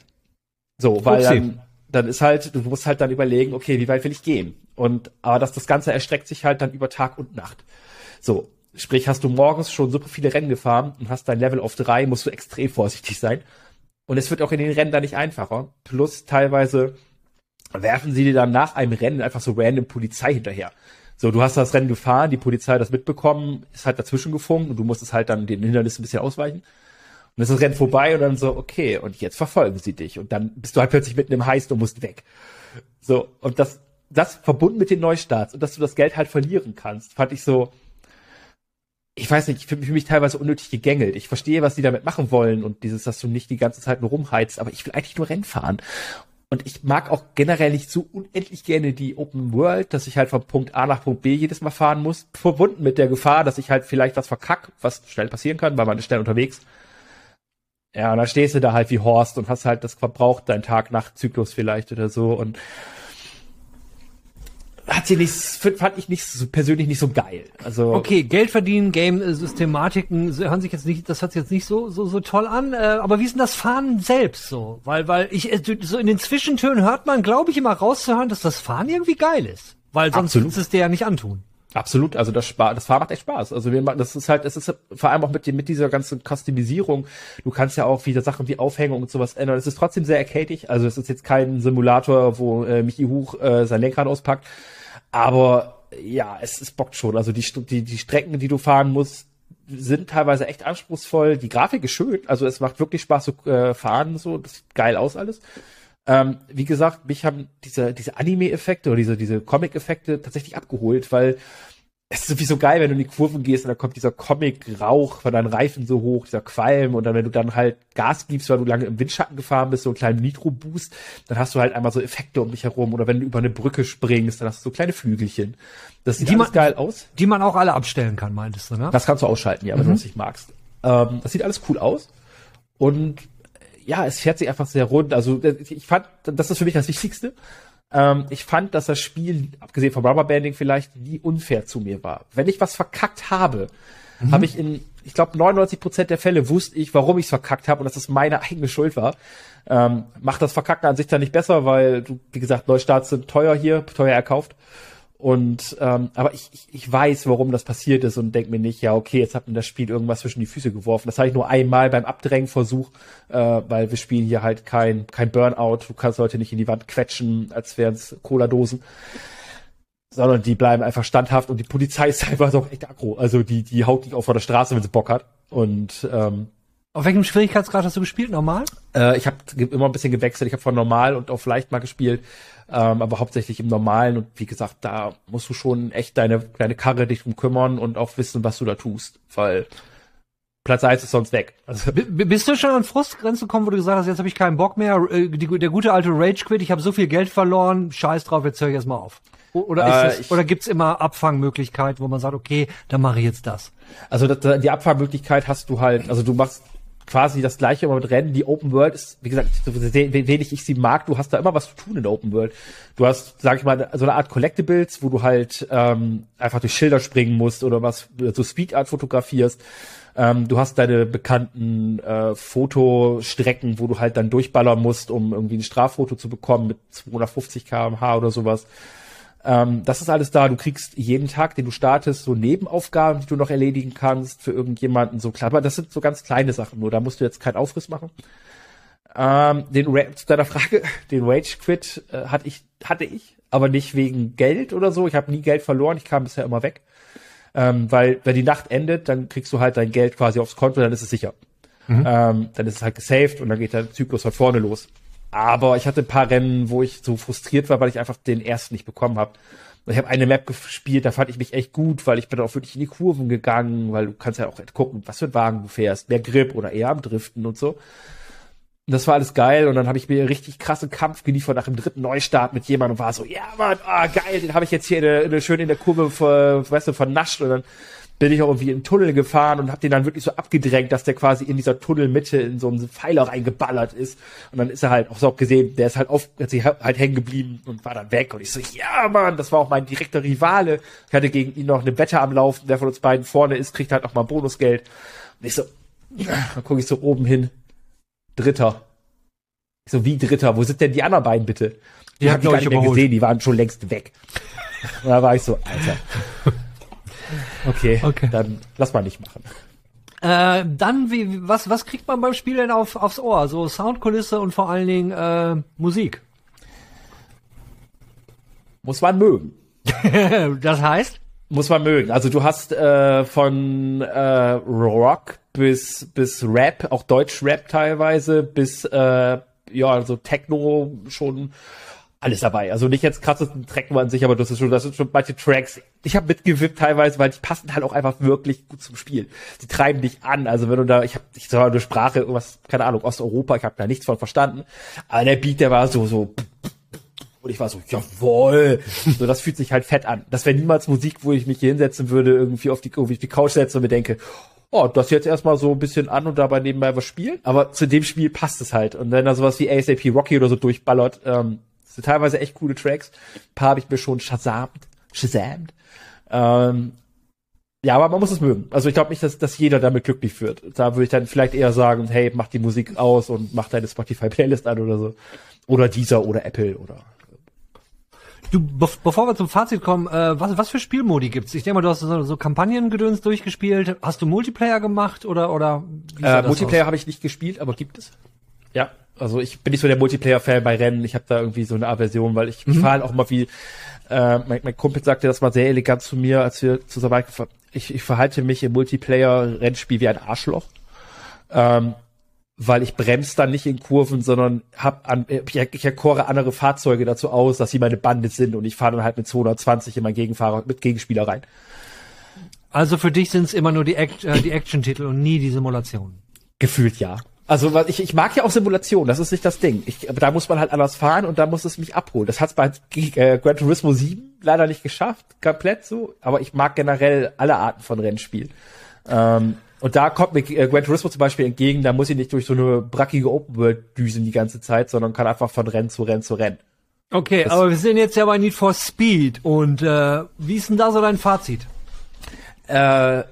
So, weil dann, dann ist halt, du musst halt dann überlegen, okay, wie weit will ich gehen? Und, aber das, das Ganze erstreckt sich halt dann über Tag und Nacht. So, sprich, hast du morgens schon super viele Rennen gefahren und hast dein Level auf drei, musst du extrem vorsichtig sein. Und es wird auch in den Rennen da nicht einfacher. Plus teilweise werfen sie dir dann nach einem Rennen einfach so random Polizei hinterher. So, du hast das Rennen gefahren, die Polizei hat das mitbekommen, ist halt dazwischen gefunkt und du musstest halt dann den Hindernissen ein bisschen ausweichen. Und dann ist das Rennen vorbei und dann so, okay, und jetzt verfolgen sie dich. Und dann bist du halt plötzlich mitten im Heist und musst weg. So, und das, das verbunden mit den Neustarts und dass du das Geld halt verlieren kannst, fand ich so, ich weiß nicht, ich fühle mich teilweise unnötig gegängelt. Ich verstehe, was die damit machen wollen und dieses, dass du nicht die ganze Zeit nur rumheizt, aber ich will eigentlich nur Rennen fahren. Und ich mag auch generell nicht so unendlich gerne die Open World, dass ich halt von Punkt A nach Punkt B jedes Mal fahren muss, verbunden mit der Gefahr, dass ich halt vielleicht was verkack, was schnell passieren kann, weil man ist schnell unterwegs. Ja, und dann stehst du da halt wie Horst und hast halt das verbraucht, dein Tag-Nacht-Zyklus vielleicht oder so und hat sie nicht, fand ich nicht so, persönlich nicht so geil. Also okay, Geld verdienen, Game-Systematiken hören sich jetzt nicht, das hört sich jetzt nicht so so so toll an. Äh, aber wie ist denn das Fahren selbst so? Weil weil ich äh, so in den Zwischentönen hört man, glaube ich, immer rauszuhören, dass das Fahren irgendwie geil ist, weil sonst würdest es dir ja nicht antun. Absolut, also das Spaß, das Fahren macht echt Spaß. Also wir machen, das ist halt, es ist vor allem auch mit mit dieser ganzen Customisierung. Du kannst ja auch wieder Sachen wie Aufhängung und sowas ändern. Es ist trotzdem sehr arcadig. Also es ist jetzt kein Simulator, wo äh, Michi Huch äh, sein Lenkrad auspackt. Aber ja, es, es bockt schon. Also die, die, die Strecken, die du fahren musst, sind teilweise echt anspruchsvoll. Die Grafik ist schön. Also es macht wirklich Spaß zu äh, fahren. So, das sieht geil aus alles. Ähm, wie gesagt, mich haben diese, diese Anime-Effekte oder diese, diese Comic-Effekte tatsächlich abgeholt, weil es ist irgendwie so geil, wenn du in die Kurven gehst und dann kommt dieser Comic-Rauch von deinen Reifen so hoch, dieser Qualm und dann, wenn du dann halt Gas gibst, weil du lange im Windschatten gefahren bist, so einen kleinen Nitro-Boost, dann hast du halt einmal so Effekte um dich herum oder wenn du über eine Brücke springst, dann hast du so kleine Flügelchen. Das sieht die man, geil aus. Die man auch alle abstellen kann, meintest du, ne? Das kannst du ausschalten, ja, wenn mhm. du das nicht magst. Ähm, das sieht alles cool aus und ja, es fährt sich einfach sehr rund. Also ich fand, das ist für mich das Wichtigste. Ähm, ich fand, dass das Spiel, abgesehen vom Rubberbanding vielleicht, nie unfair zu mir war. Wenn ich was verkackt habe, mhm. habe ich in, ich glaube, 99 Prozent der Fälle wusste ich, warum ich es verkackt habe und dass es meine eigene Schuld war. Ähm, macht das Verkacken an sich dann nicht besser, weil wie gesagt, Neustarts sind teuer hier, teuer erkauft. Und ähm, aber ich, ich, ich weiß, warum das passiert ist und denke mir nicht, ja, okay, jetzt hat mir das Spiel irgendwas zwischen die Füße geworfen. Das habe ich nur einmal beim Abdrängversuch, äh, weil wir spielen hier halt kein, kein Burnout. Du kannst Leute nicht in die Wand quetschen, als wären es Cola-Dosen. Sondern die bleiben einfach standhaft und die Polizei ist einfach auch echt aggro. Also die, die haut dich auf vor der Straße, wenn sie Bock hat. Und ähm, auf welchem Schwierigkeitsgrad hast du gespielt? Normal? Äh, ich habe immer ein bisschen gewechselt. Ich habe von normal und auf leicht mal gespielt, ähm, aber hauptsächlich im Normalen. Und wie gesagt, da musst du schon echt deine deine Karre dich drum kümmern und auch wissen, was du da tust, weil Platz 1 ist sonst weg. Also. Bist du schon an Frustgrenzen gekommen, wo du gesagt hast, jetzt habe ich keinen Bock mehr, äh, die, der gute alte Rage Quit, ich habe so viel Geld verloren, scheiß drauf, jetzt höre ich erstmal auf. Oder, ist äh, das, ich, oder gibt's immer Abfangmöglichkeiten, wo man sagt, okay, dann mache ich jetzt das? Also das, die Abfangmöglichkeit hast du halt, also du machst quasi das gleiche immer mit Rennen. Die Open World ist, wie gesagt, so wenig ich sie mag, du hast da immer was zu tun in der Open World. Du hast, sag ich mal, so eine Art Collectibles, wo du halt ähm, einfach durch Schilder springen musst oder was, so Speed Art fotografierst. Ähm, du hast deine bekannten äh, Fotostrecken, wo du halt dann durchballern musst, um irgendwie ein Straffoto zu bekommen mit 250 kmh oder sowas. Ähm, das ist alles da. Du kriegst jeden Tag, den du startest, so Nebenaufgaben, die du noch erledigen kannst für irgendjemanden. So klar, aber das sind so ganz kleine Sachen nur. Da musst du jetzt keinen Aufriss machen. Ähm, den Ra zu deiner Frage, den Rage Quit äh, hatte ich, hatte ich, aber nicht wegen Geld oder so. Ich habe nie Geld verloren. Ich kam bisher immer weg. Ähm, weil wenn die Nacht endet, dann kriegst du halt dein Geld quasi aufs Konto, dann ist es sicher. Mhm. Ähm, dann ist es halt gesaved und dann geht der Zyklus von vorne los. Aber ich hatte ein paar Rennen, wo ich so frustriert war, weil ich einfach den ersten nicht bekommen habe. Ich habe eine Map gespielt, da fand ich mich echt gut, weil ich bin auch wirklich in die Kurven gegangen, weil du kannst ja auch gucken, was für ein Wagen du fährst, mehr Grip oder eher am Driften und so. Und das war alles geil und dann habe ich mir richtig krassen Kampf geliefert nach dem dritten Neustart mit jemandem und war so, ja Mann, ah geil, den habe ich jetzt hier in der, in der, schön in der Kurve, weißt du, vernascht und dann bin ich auch irgendwie in den Tunnel gefahren und habe den dann wirklich so abgedrängt, dass der quasi in dieser Tunnelmitte in so einen Pfeiler reingeballert ist. Und dann ist er halt auch so gesehen, der ist halt auf, hat sich halt hängen geblieben und war dann weg. Und ich so, ja Mann, das war auch mein direkter Rivale. Ich hatte gegen ihn noch eine Wette am Laufen. Wer von uns beiden vorne ist, kriegt halt noch mal Bonusgeld. Und ich so, dann gucke ich so oben hin. Dritter. Ich so, wie Dritter? Wo sind denn die anderen beiden bitte? Die, die hab ich gar nicht mehr gesehen, die waren schon längst weg. Und da war ich so, Alter. Okay, okay. dann lass mal nicht machen. Äh, dann, wie, was, was kriegt man beim Spiel denn auf, aufs Ohr? So Soundkulisse und vor allen Dingen äh, Musik. Muss man mögen. das heißt? Muss man mögen. Also du hast äh, von äh, Rock bis bis Rap, auch Deutsch-Rap teilweise, bis äh, ja, also Techno schon alles dabei. Also nicht jetzt krassesten Tracken an sich, aber das ist schon, das sind schon manche Tracks. Ich habe mitgewippt teilweise, weil die passen halt auch einfach wirklich gut zum Spiel. Die treiben dich an. Also wenn du da, ich habe, ich sag mal, eine Sprache, irgendwas, keine Ahnung, Osteuropa, ich habe da nichts von verstanden. Aber der Beat, der war so, so. Und ich war so, jawoll. So, das fühlt sich halt fett an. Das wäre niemals Musik, wo ich mich hier hinsetzen würde, irgendwie auf die, auf die Couch setzen und mir denke, oh, das jetzt erstmal so ein bisschen an und dabei nebenbei was spielen. Aber zu dem Spiel passt es halt. Und wenn da sowas wie ASAP Rocky oder so durchballert, ähm, sind teilweise echt coole Tracks. Ein paar habe ich mir schon shazamt. Shazamt. Ähm, ja, aber man muss es mögen. Also ich glaube nicht, dass, dass jeder damit glücklich wird. Da würde ich dann vielleicht eher sagen, hey, mach die Musik aus und mach deine Spotify-Playlist an oder so. Oder dieser oder Apple oder Du, be bevor wir zum Fazit kommen, äh, was, was für Spielmodi gibt's? Ich denke mal, du hast so, so Kampagnengedöns durchgespielt. Hast du Multiplayer gemacht oder oder? Äh, Multiplayer habe ich nicht gespielt, aber gibt es? Ja, also ich bin nicht so der Multiplayer-Fan bei Rennen. Ich habe da irgendwie so eine Aversion, weil ich, mhm. ich fahre halt auch mal wie äh, mein, mein Kumpel sagte das mal sehr elegant zu mir, als wir zusammen ich, ich verhalte mich im Multiplayer-Rennspiel wie ein Arschloch. Ähm, weil ich bremse dann nicht in Kurven, sondern hab an, ich, ich erkore andere Fahrzeuge dazu aus, dass sie meine Bande sind und ich fahre dann halt mit 220 in meinen Gegenfahrer, mit Gegenspieler rein. Also für dich sind es immer nur die, Act, äh, die Action-Titel und nie die Simulationen. Gefühlt ja. Also ich, ich mag ja auch Simulationen, das ist nicht das Ding. Ich, da muss man halt anders fahren und da muss es mich abholen. Das hat's bei äh, Gran Turismo 7 leider nicht geschafft, komplett so. Aber ich mag generell alle Arten von Rennspielen. Ähm, und da kommt mir äh, Gran Turismo zum Beispiel entgegen, da muss ich nicht durch so eine brackige Open World düsen die ganze Zeit, sondern kann einfach von Rennen zu Rennen zu Rennen. Okay, das aber wir sind jetzt ja bei Need for Speed und äh, wie ist denn da so dein Fazit? Äh,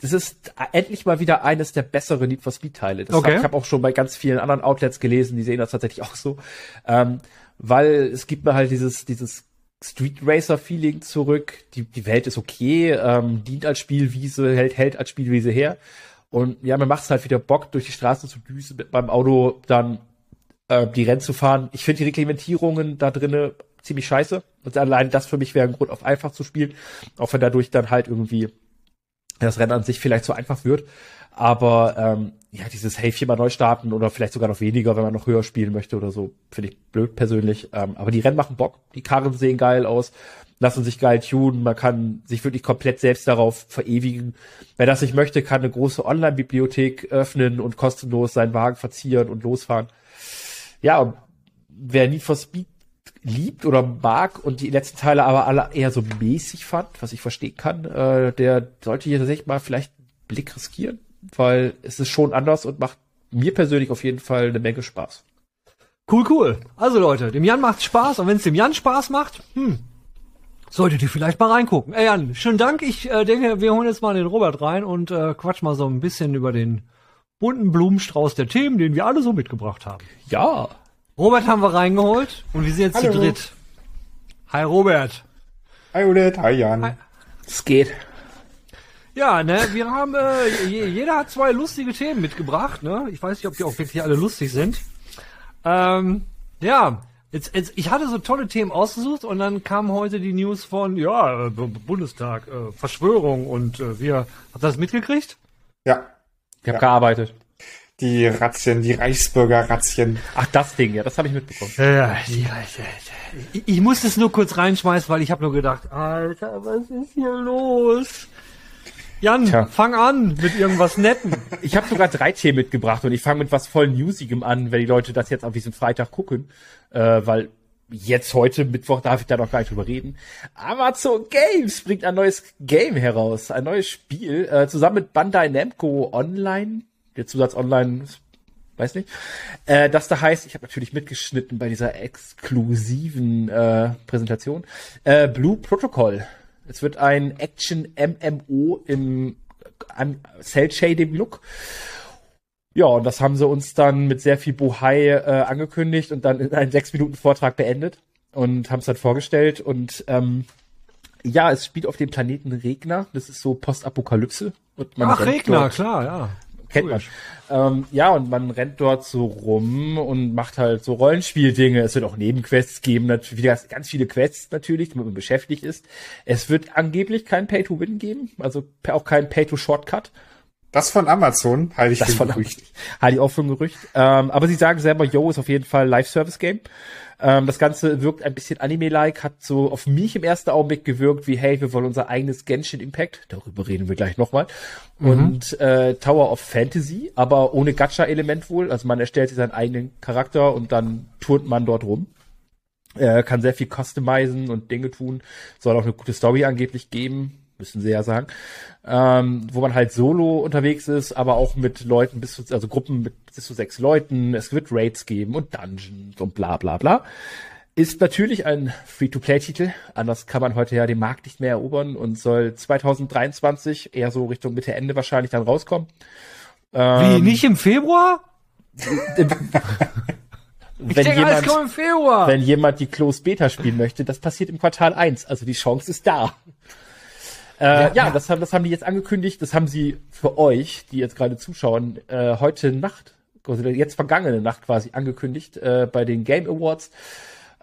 das ist endlich mal wieder eines der besseren Need for Speed Teile. Das okay. hab, ich habe auch schon bei ganz vielen anderen Outlets gelesen, die sehen das tatsächlich auch so, ähm, weil es gibt mir halt dieses dieses Street Racer Feeling zurück. Die, die Welt ist okay, ähm, dient als Spielwiese, hält, hält als Spielwiese her. Und ja, mir macht es halt wieder Bock, durch die Straßen zu düsen, mit meinem Auto dann äh, die Rennen zu fahren. Ich finde die Reglementierungen da drinnen ziemlich scheiße. Und allein das für mich wäre ein Grund, auf einfach zu spielen. Auch wenn dadurch dann halt irgendwie das Rennen an sich vielleicht so einfach wird. Aber ähm, ja, dieses Hey, viermal neu starten oder vielleicht sogar noch weniger, wenn man noch höher spielen möchte oder so, finde ich blöd persönlich. Ähm, aber die Rennen machen Bock, die Karren sehen geil aus, lassen sich geil tunen, man kann sich wirklich komplett selbst darauf verewigen. Wer das nicht möchte, kann eine große Online-Bibliothek öffnen und kostenlos seinen Wagen verzieren und losfahren. Ja, wer Need for Speed liebt oder mag und die letzten Teile aber alle eher so mäßig fand, was ich verstehen kann, äh, der sollte hier tatsächlich mal vielleicht einen Blick riskieren weil es ist schon anders und macht mir persönlich auf jeden Fall eine Menge Spaß. Cool, cool. Also Leute, dem Jan macht Spaß und wenn es dem Jan Spaß macht, hm, solltet ihr vielleicht mal reingucken. Ey Jan, schönen Dank. Ich äh, denke, wir holen jetzt mal den Robert rein und äh, quatsch mal so ein bisschen über den bunten Blumenstrauß der Themen, den wir alle so mitgebracht haben. Ja. Robert haben wir reingeholt und wir sind jetzt Hallo. zu dritt. Hi Robert. Hi Odette, hi Jan. Es geht. Ja, ne, wir haben, äh, jeder hat zwei lustige Themen mitgebracht, ne? Ich weiß nicht, ob die auch wirklich alle lustig sind. Ähm, ja, jetzt, jetzt, ich hatte so tolle Themen ausgesucht und dann kam heute die News von, ja, äh, Bundestag, äh, Verschwörung und äh, wir, habt ihr das mitgekriegt? Ja. Ich habe ja. gearbeitet. Die Razzien, die Reichsbürger-Razzien. Ach, das Ding, ja, das habe ich mitbekommen. Ja, die, ich, ich musste es nur kurz reinschmeißen, weil ich habe nur gedacht, Alter, was ist hier los? Jan, Tja. fang an mit irgendwas Netten. Ich habe sogar drei Themen mitgebracht und ich fange mit was voll Newsigem an, wenn die Leute das jetzt auf diesem Freitag gucken, äh, weil jetzt heute Mittwoch darf ich da noch gar nicht drüber reden. Amazon Games bringt ein neues Game heraus, ein neues Spiel, äh, zusammen mit Bandai Namco Online. Der Zusatz Online, weiß nicht. Äh, das da heißt, ich habe natürlich mitgeschnitten bei dieser exklusiven äh, Präsentation. Äh, Blue Protocol. Es wird ein Action-MMO im Cell-Shading-Look. Ja, und das haben sie uns dann mit sehr viel Bohai äh, angekündigt und dann in einem sechs Minuten Vortrag beendet und haben es dann vorgestellt. Und ähm, ja, es spielt auf dem Planeten Regner. Das ist so Postapokalypse. Ach, Regner, klar, ja kennt man. Ähm, ja, und man rennt dort so rum und macht halt so Rollenspieldinge. Es wird auch Nebenquests geben, natürlich wieder ganz viele Quests natürlich, damit man beschäftigt ist. Es wird angeblich kein Pay-to-Win geben, also auch kein Pay-to-Shortcut. Das von Amazon halte ich das für ein Gerücht. Halte ich auch für ein Gerücht. Ähm, aber sie sagen selber, Yo ist auf jeden Fall Live-Service-Game. Ähm, das Ganze wirkt ein bisschen Anime-like, hat so auf mich im ersten Augenblick gewirkt wie, hey, wir wollen unser eigenes Genshin Impact, darüber reden wir gleich nochmal, mhm. und äh, Tower of Fantasy, aber ohne Gacha-Element wohl. Also man erstellt sich seinen eigenen Charakter und dann turnt man dort rum. Er kann sehr viel customizen und Dinge tun. Soll auch eine gute Story angeblich geben. Müssen sie ja sagen, ähm, wo man halt solo unterwegs ist, aber auch mit Leuten bis zu, also Gruppen mit bis zu sechs Leuten. Es wird Raids geben und Dungeons und bla bla bla. Ist natürlich ein Free-to-Play-Titel. Anders kann man heute ja den Markt nicht mehr erobern und soll 2023 eher so Richtung Mitte Ende wahrscheinlich dann rauskommen. Wie, Ähm, nicht im Februar? Ich wenn denke, jemand, kommt im Februar. wenn jemand die Closed Beta spielen möchte, das passiert im Quartal 1, also die Chance ist da. Äh, ja, ja. Das, haben, das haben die jetzt angekündigt, das haben sie für euch, die jetzt gerade zuschauen, äh, heute Nacht, also jetzt vergangene Nacht quasi angekündigt äh, bei den Game Awards.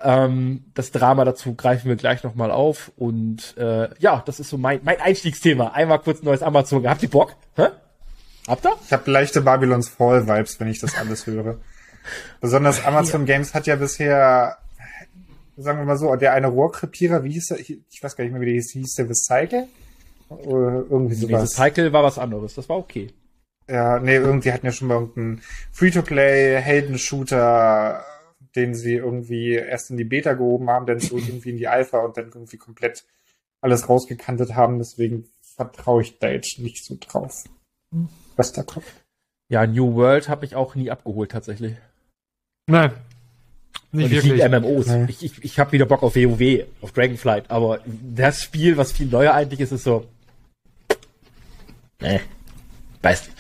Ähm, das Drama dazu greifen wir gleich nochmal auf und äh, ja, das ist so mein, mein Einstiegsthema. Einmal kurz neues Amazon. Habt ihr Bock? Hä? Habt ihr? Ich habe leichte Babylons Fall Vibes, wenn ich das alles höre. Besonders Amazon Games hat ja bisher, sagen wir mal so, der eine Rohrkrepierer, wie hieß der? Ich weiß gar nicht mehr, wie der hieß. Hieß der Recycle? Irgendwie Nee, sowas. Cycle war was anderes, das war okay. Ja, nee, irgendwie hatten ja schon mal irgendeinen Free-to-Play Heldenshooter, den sie irgendwie erst in die Beta gehoben haben, dann so irgendwie in die Alpha und dann irgendwie komplett alles rausgekantet haben. Deswegen vertraue ich da jetzt nicht so drauf, was da kommt. Ja, New World habe ich auch nie abgeholt tatsächlich. Nein. Nicht Und ich wirklich. liebe MMOs. Nee. Ich, ich, ich habe wieder Bock auf WoW, auf Dragonflight, aber das Spiel, was viel neuer eigentlich ist, ist so. Nee. Weiß nicht.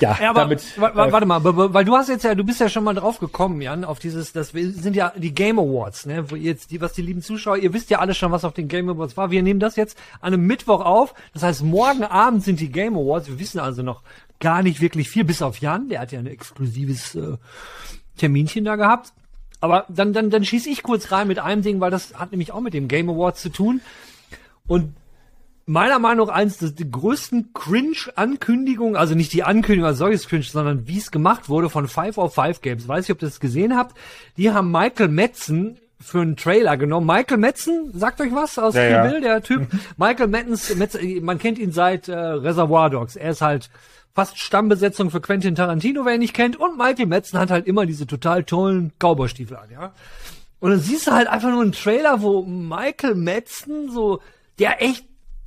Ja, Ja, aber damit. äh, warte mal, weil du hast jetzt ja, du bist ja schon mal drauf gekommen, Jan, auf dieses, das sind ja die Game Awards, ne, wo ihr jetzt die, was die lieben Zuschauer, ihr wisst ja alle schon, was auf den Game Awards war. Wir nehmen das jetzt an einem Mittwoch auf. Das heißt, morgen Abend sind die Game Awards. Wir wissen also noch gar nicht wirklich viel, bis auf Jan, der hat ja ein exklusives äh, Terminchen da gehabt. Aber dann, dann, dann schieße ich kurz rein mit einem Ding, weil das hat nämlich auch mit dem Game Awards zu tun. Und meiner Meinung nach eins der größten Cringe-Ankündigungen, also nicht die Ankündigung als solches Cringe, sondern wie es gemacht wurde von Five of Five Games. Weiß nicht, ob ihr das gesehen habt. Die haben Michael Metzen für einen Trailer genommen. Michael Metzen, sagt euch was aus Ja, Kill ja. Bill, der Typ? Michael Metzens, Metzen, man kennt ihn seit äh, Reservoir Dogs. Er ist halt fast Stammbesetzung für Quentin Tarantino, wer ihn nicht kennt. Und Michael Metzen hat halt immer diese total tollen Cowboy-Stiefel an, ja. Und dann siehst du halt einfach nur einen Trailer, wo Michael Metzen so, der echt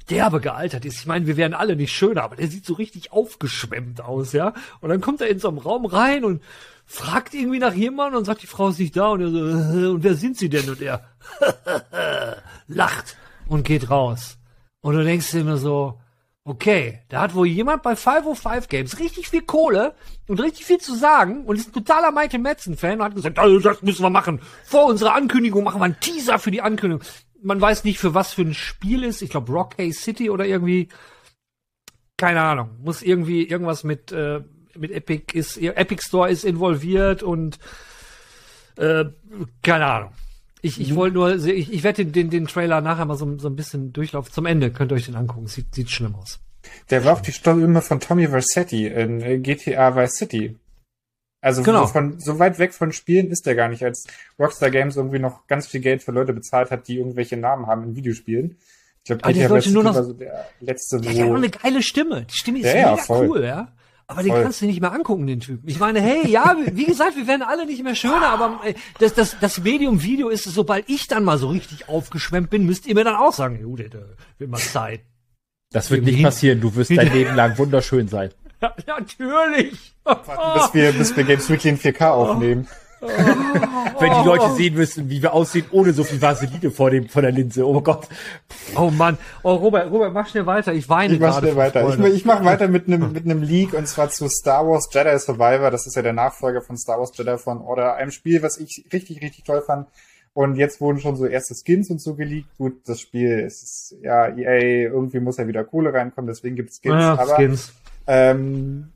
derbe gealtert ist. Ich meine, wir wären alle nicht schöner, aber der sieht so richtig aufgeschwemmt aus, ja. Und dann kommt er in so einen Raum rein und fragt irgendwie nach jemandem und sagt, die Frau ist nicht da und er so, und wer sind sie denn? Und er lacht und geht raus. Und du denkst dir immer so, okay, da hat wohl jemand bei 505 Games richtig viel Kohle und richtig viel zu sagen und ist ein totaler Michael Madsen-Fan und hat gesagt, "Also, das müssen wir machen. Vor unserer Ankündigung machen wir einen Teaser für die Ankündigung. Man weiß nicht, für was für ein Spiel ist. Ich glaube, Rockay City oder irgendwie. Keine Ahnung. Muss irgendwie irgendwas mit, äh, mit Epic ist, Epic Store ist involviert und äh, keine Ahnung. Ich, ich wollte nur, ich, ich werde den, den, den Trailer nachher mal so, so ein bisschen durchlaufen. Zum Ende könnt ihr euch den angucken. Sieht, sieht schlimm aus. Der war auch die Stimme von Tommy Versetti in äh, GTA Vice City. Also Genau. so, von, so weit weg von Spielen ist der gar nicht, als Rockstar Games irgendwie noch ganz viel Geld für Leute bezahlt hat, die irgendwelche Namen haben in Videospielen. Ich glaube, Aber der sollte nur noch- war so der letzte, Der hat ja auch wo... eine geile Stimme. Die Stimme ist Ja, ja, mega voll. cool, ja. Aber den Voll. kannst du nicht mehr angucken, den Typen. Ich meine, hey, ja, wie gesagt, wir werden alle nicht mehr schöner, aber äh, das, das, das Medium Video ist, sobald ich dann mal so richtig aufgeschwemmt bin, müsst ihr mir dann auch sagen, Judith, äh, wird mal Zeit. das wird nicht passieren. Du wirst dein Leben lang wunderschön sein. Ja, natürlich. bis wir, bis wir Games Weekly in 4K aufnehmen. Wenn die Leute sehen müssen, wie wir aussehen, ohne so viel Vaseline vor dem, vor der Linse. Oh Gott. Oh Mann. Oh, Robert, Robert, mach schnell weiter. Ich weine Ich mach gerade schnell weiter. Ich, ich mach weiter mit einem mit einem Leak und zwar zu Star Wars Jedi Survivor. Das ist ja der Nachfolger von Star Wars Jedi von Order. Einem Spiel, was ich richtig, richtig toll fand. Und jetzt wurden schon so erste Skins und so geleakt. Gut, das Spiel ist, ja, EA, irgendwie muss ja wieder Kohle reinkommen, deswegen gibt's Skins. ja, aber, Skins. Ähm,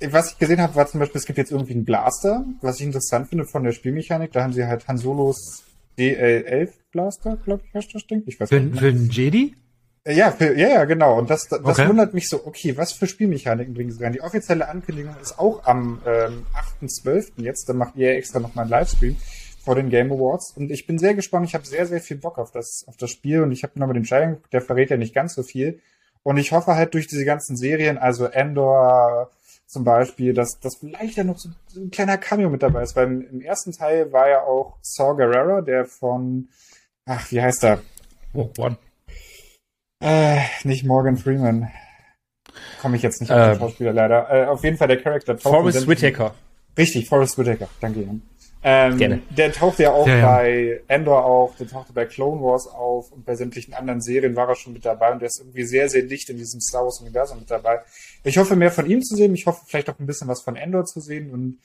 was ich gesehen habe, war zum Beispiel, es gibt jetzt irgendwie einen Blaster, was ich interessant finde von der Spielmechanik. Da haben sie halt Han Solos DL11 Blaster, glaube ich, heißt das Ding. Ich weiß Für, nicht. für einen Jedi? Ja, für, ja, ja, genau. Und das, das Okay. wundert mich so, okay, was für Spielmechaniken bringen sie rein? Die offizielle Ankündigung ist auch am ähm, 8.12. jetzt, da macht ihr extra nochmal einen Livestream vor den Game Awards. Und ich bin sehr gespannt, ich habe sehr, sehr viel Bock auf das, auf das Spiel und ich habe nochmal den geguckt, der verrät ja nicht ganz so viel. Und ich hoffe halt durch diese ganzen Serien, also Endor zum Beispiel, dass, dass vielleicht da noch so ein kleiner Cameo mit dabei ist, weil im, im ersten Teil war ja auch Saw Gerrera, der von, ach, wie heißt er? Oh, One. Äh, nicht Morgan Freeman. Komme ich jetzt nicht auf Ähm. den Schauspieler leider. Äh, auf jeden Fall der Charakter Forrest Whitaker. Richtig, Forrest Whitaker. Danke Ihnen. Ähm, Gerne. Der taucht ja auch Ja, ja. bei Endor auf, der tauchte bei Clone Wars auf und bei sämtlichen anderen Serien war er schon mit dabei und der ist irgendwie sehr, sehr dicht in diesem Star Wars Universum mit dabei. Ich hoffe mehr von ihm zu sehen, ich hoffe vielleicht auch ein bisschen was von Endor zu sehen und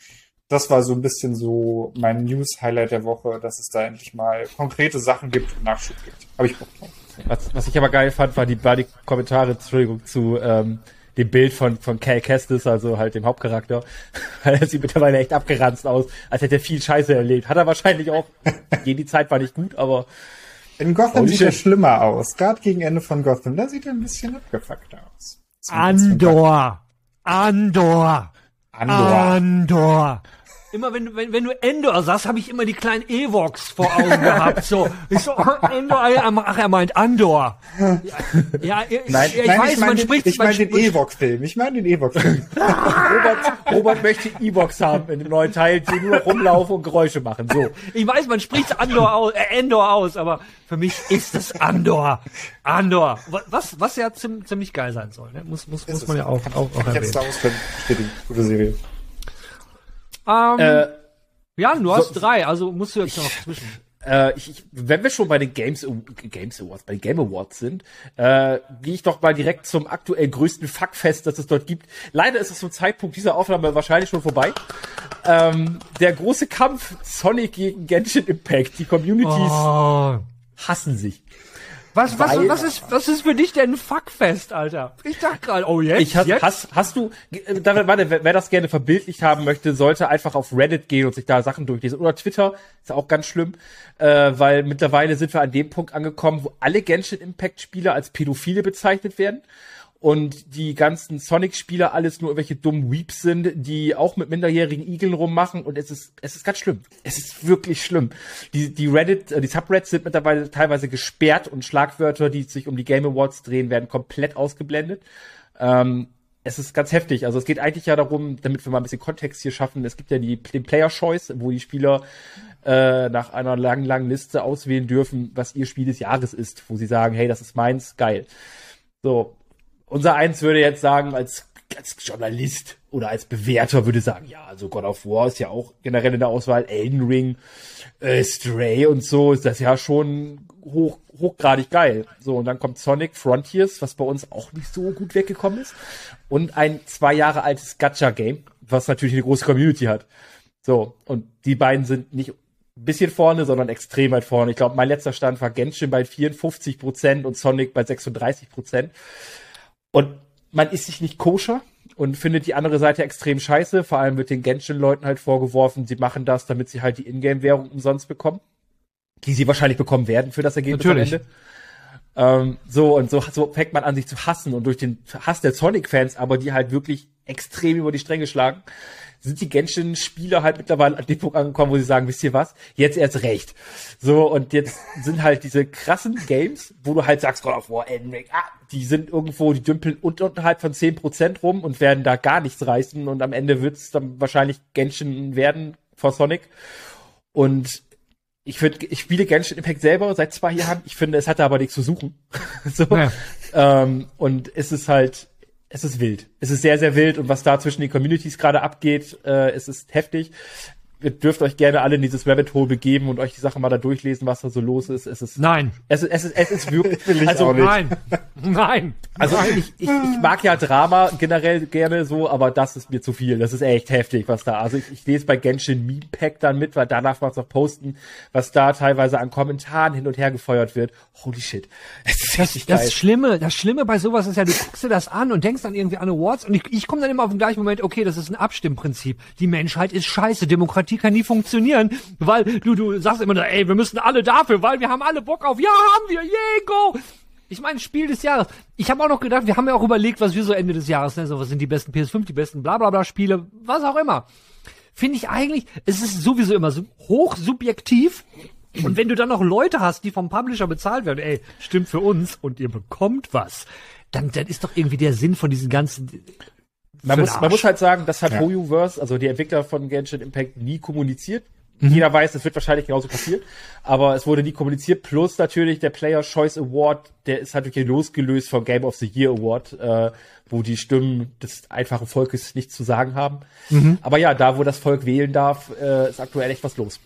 das war so ein bisschen so mein News-Highlight der Woche, dass es da endlich mal konkrete Sachen gibt und Nachschub gibt. Habe ich Bock drauf. Was, was ich aber geil fand, war die, war die Kommentare, Entschuldigung, zu ähm, dem Bild von, von Cal Kestis, also halt dem Hauptcharakter. Weil er sieht mittlerweile echt abgeranzt aus, als hätte er viel Scheiße erlebt. Hat er wahrscheinlich auch. Je, die Zeit war nicht gut, aber In Gotham sieht er schlimmer aus. Gerade gegen Ende von Gotham, da sieht er ein bisschen abgefuckter aus. Andor. Andor. Andor. Andor. Immer wenn, du- wenn, wenn du Endor sagst, habe ich immer die kleinen Evox vor Augen gehabt. So, ich so, oh, Endor, ach, er meint Andor. Ja, ja ich, Nein, ich Nein, weiß, ich meine man den, spricht, ich man mein den Ewok-Film. Ich meine den Ewok-Film. Robert, Robert möchte E-Box haben in dem neuen Teil, die nur rumlaufen und Geräusche machen. So. Ich weiß, man spricht Andor aus, äh, Endor aus, aber für mich ist es Andor. Andor. Was, was ja ziem- ziemlich geil sein soll, ne? Muss, muss, muss man ja auch, auch, auch Ich jetzt erwähnen. Star Fan bestätigen. Gute Serie. Ähm, Äh, ja, du hast so- drei, also musst du jetzt noch zwischen. äh, ich, ich, wenn wir schon bei den Games, Games Awards, bei den Game Awards sind, äh, gehe ich doch mal direkt zum aktuell größten Fuckfest, das es dort gibt. Leider ist es zum Zeitpunkt dieser Aufnahme wahrscheinlich schon vorbei. Ähm, der große Kampf Sonic gegen Genshin Impact. Die Communities Oh. hassen sich. Was, was, Weil- was, ist, was ist für dich denn ein Fuckfest, Alter? Ich dachte gerade, oh jetzt, Ich has, jetzt? hast, hast du, äh, da, warte, wer, wer das gerne verbildlicht haben möchte, sollte einfach auf Reddit gehen und sich da Sachen durchlesen. Oder Twitter, ist auch ganz schlimm, äh, weil mittlerweile sind wir an dem Punkt angekommen, wo alle Genshin Impact Spieler als Pädophile bezeichnet werden. Und die ganzen Sonic-Spieler alles nur irgendwelche dummen Weeps sind, die auch mit minderjährigen Igeln rummachen. Und es ist, es ist ganz schlimm. Es ist wirklich schlimm. Die, die Reddit, äh, die Subreddits sind mittlerweile teilweise gesperrt und Schlagwörter, die sich um die Game Awards drehen, werden komplett ausgeblendet. Ähm, es ist ganz heftig. Also es geht eigentlich ja darum, damit wir mal ein bisschen Kontext hier schaffen. Es gibt ja die, den Player Choice, wo die Spieler äh, nach einer langen, langen Liste auswählen dürfen, was ihr Spiel des Jahres ist, wo sie sagen, hey, das ist meins, geil. So, unser Eins würde jetzt sagen, als, als Journalist oder als Bewerter würde sagen, ja, also God of War ist ja auch generell in der Auswahl, Elden Ring, äh, Stray und so, ist das ja schon hoch, hochgradig geil. So, und dann kommt Sonic Frontiers, was bei uns auch nicht so gut weggekommen ist. Und ein zwei Jahre altes Gacha-Game, was natürlich eine große Community hat. So, und die beiden sind nicht ein bisschen vorne, sondern extrem weit vorne. Ich glaube, mein letzter Stand war Genshin bei 54 Prozent und Sonic bei 36 Prozent. Und man ist sich nicht koscher und findet die andere Seite extrem scheiße. Vor allem wird den Genshin-Leuten halt vorgeworfen, sie machen das, damit sie halt die Ingame-Währung umsonst bekommen. Die sie wahrscheinlich bekommen werden für das Ergebnis Natürlich. am Ende. Ähm, so, und so, so fängt man an, sich zu hassen. Und durch den Hass der Sonic-Fans, aber die halt wirklich extrem über die Stränge schlagen, sind die Genshin-Spieler halt mittlerweile an dem Punkt angekommen, wo sie sagen, wisst ihr was? Jetzt erst recht. So, und jetzt sind halt diese krassen Games, wo du halt sagst, God of War, Elden Ring, ah, die sind irgendwo, die dümpeln unter- unterhalb von 10% rum und werden da gar nichts reißen und am Ende wird's dann wahrscheinlich Genshin werden vor Sonic. Und ich finde, ich spiele Genshin Impact selber seit zwei Jahren. Ich finde, es hatte aber nichts zu suchen. so. Ja. Ähm, und es ist halt, es ist wild. Es ist sehr, sehr wild und was da zwischen den Communities gerade abgeht, äh, es ist heftig. Ihr dürft euch gerne alle in dieses Rabbit Hole begeben und euch die Sache mal da durchlesen, was da so los ist. Es ist, Nein. es ist, es ist, es ist wirklich, also, auch nicht. Nein. Nein. also ich, ich, ich mag ja Drama generell gerne so, aber das ist mir zu viel. Das ist echt heftig, was da. Also ich, ich lese bei Genshin Meme Pack dann mit, weil danach was noch posten, was da teilweise an Kommentaren hin und her gefeuert wird. Holy shit. Es ist richtig geil. Das Schlimme, das Schlimme bei sowas ist ja, du guckst dir das an und denkst dann irgendwie an Awards und ich, ich komme dann immer auf den gleichen Moment, okay, das ist ein Abstimmprinzip. Die Menschheit ist scheiße, Demokratie kann nie funktionieren, weil du, du sagst immer, nur, ey, wir müssen alle dafür, weil wir haben alle Bock auf, ja, haben wir, yeah, go! Ich meine, Spiel des Jahres. Ich habe auch noch gedacht, wir haben ja auch überlegt, was wir so Ende des Jahres, ne, so was sind die besten PS5, die besten bla bla bla Spiele, was auch immer. Finde ich eigentlich, es ist sowieso immer so hoch subjektiv. Und wenn du dann noch Leute hast, die vom Publisher bezahlt werden, ey, stimmt für uns und ihr bekommt was, dann, dann ist doch irgendwie der Sinn von diesen ganzen. Man muss, man muss halt sagen, das hat Ja. Hoyoverse, also die Entwickler von Genshin Impact, nie kommuniziert. Jeder weiß, es wird wahrscheinlich genauso passieren, aber es wurde nie kommuniziert. Plus natürlich der Player Choice Award, der ist halt wirklich losgelöst vom Game of the Year Award, äh, wo die Stimmen des einfachen Volkes nichts zu sagen haben. Aber ja, da wo das Volk wählen darf, äh, ist aktuell echt was los.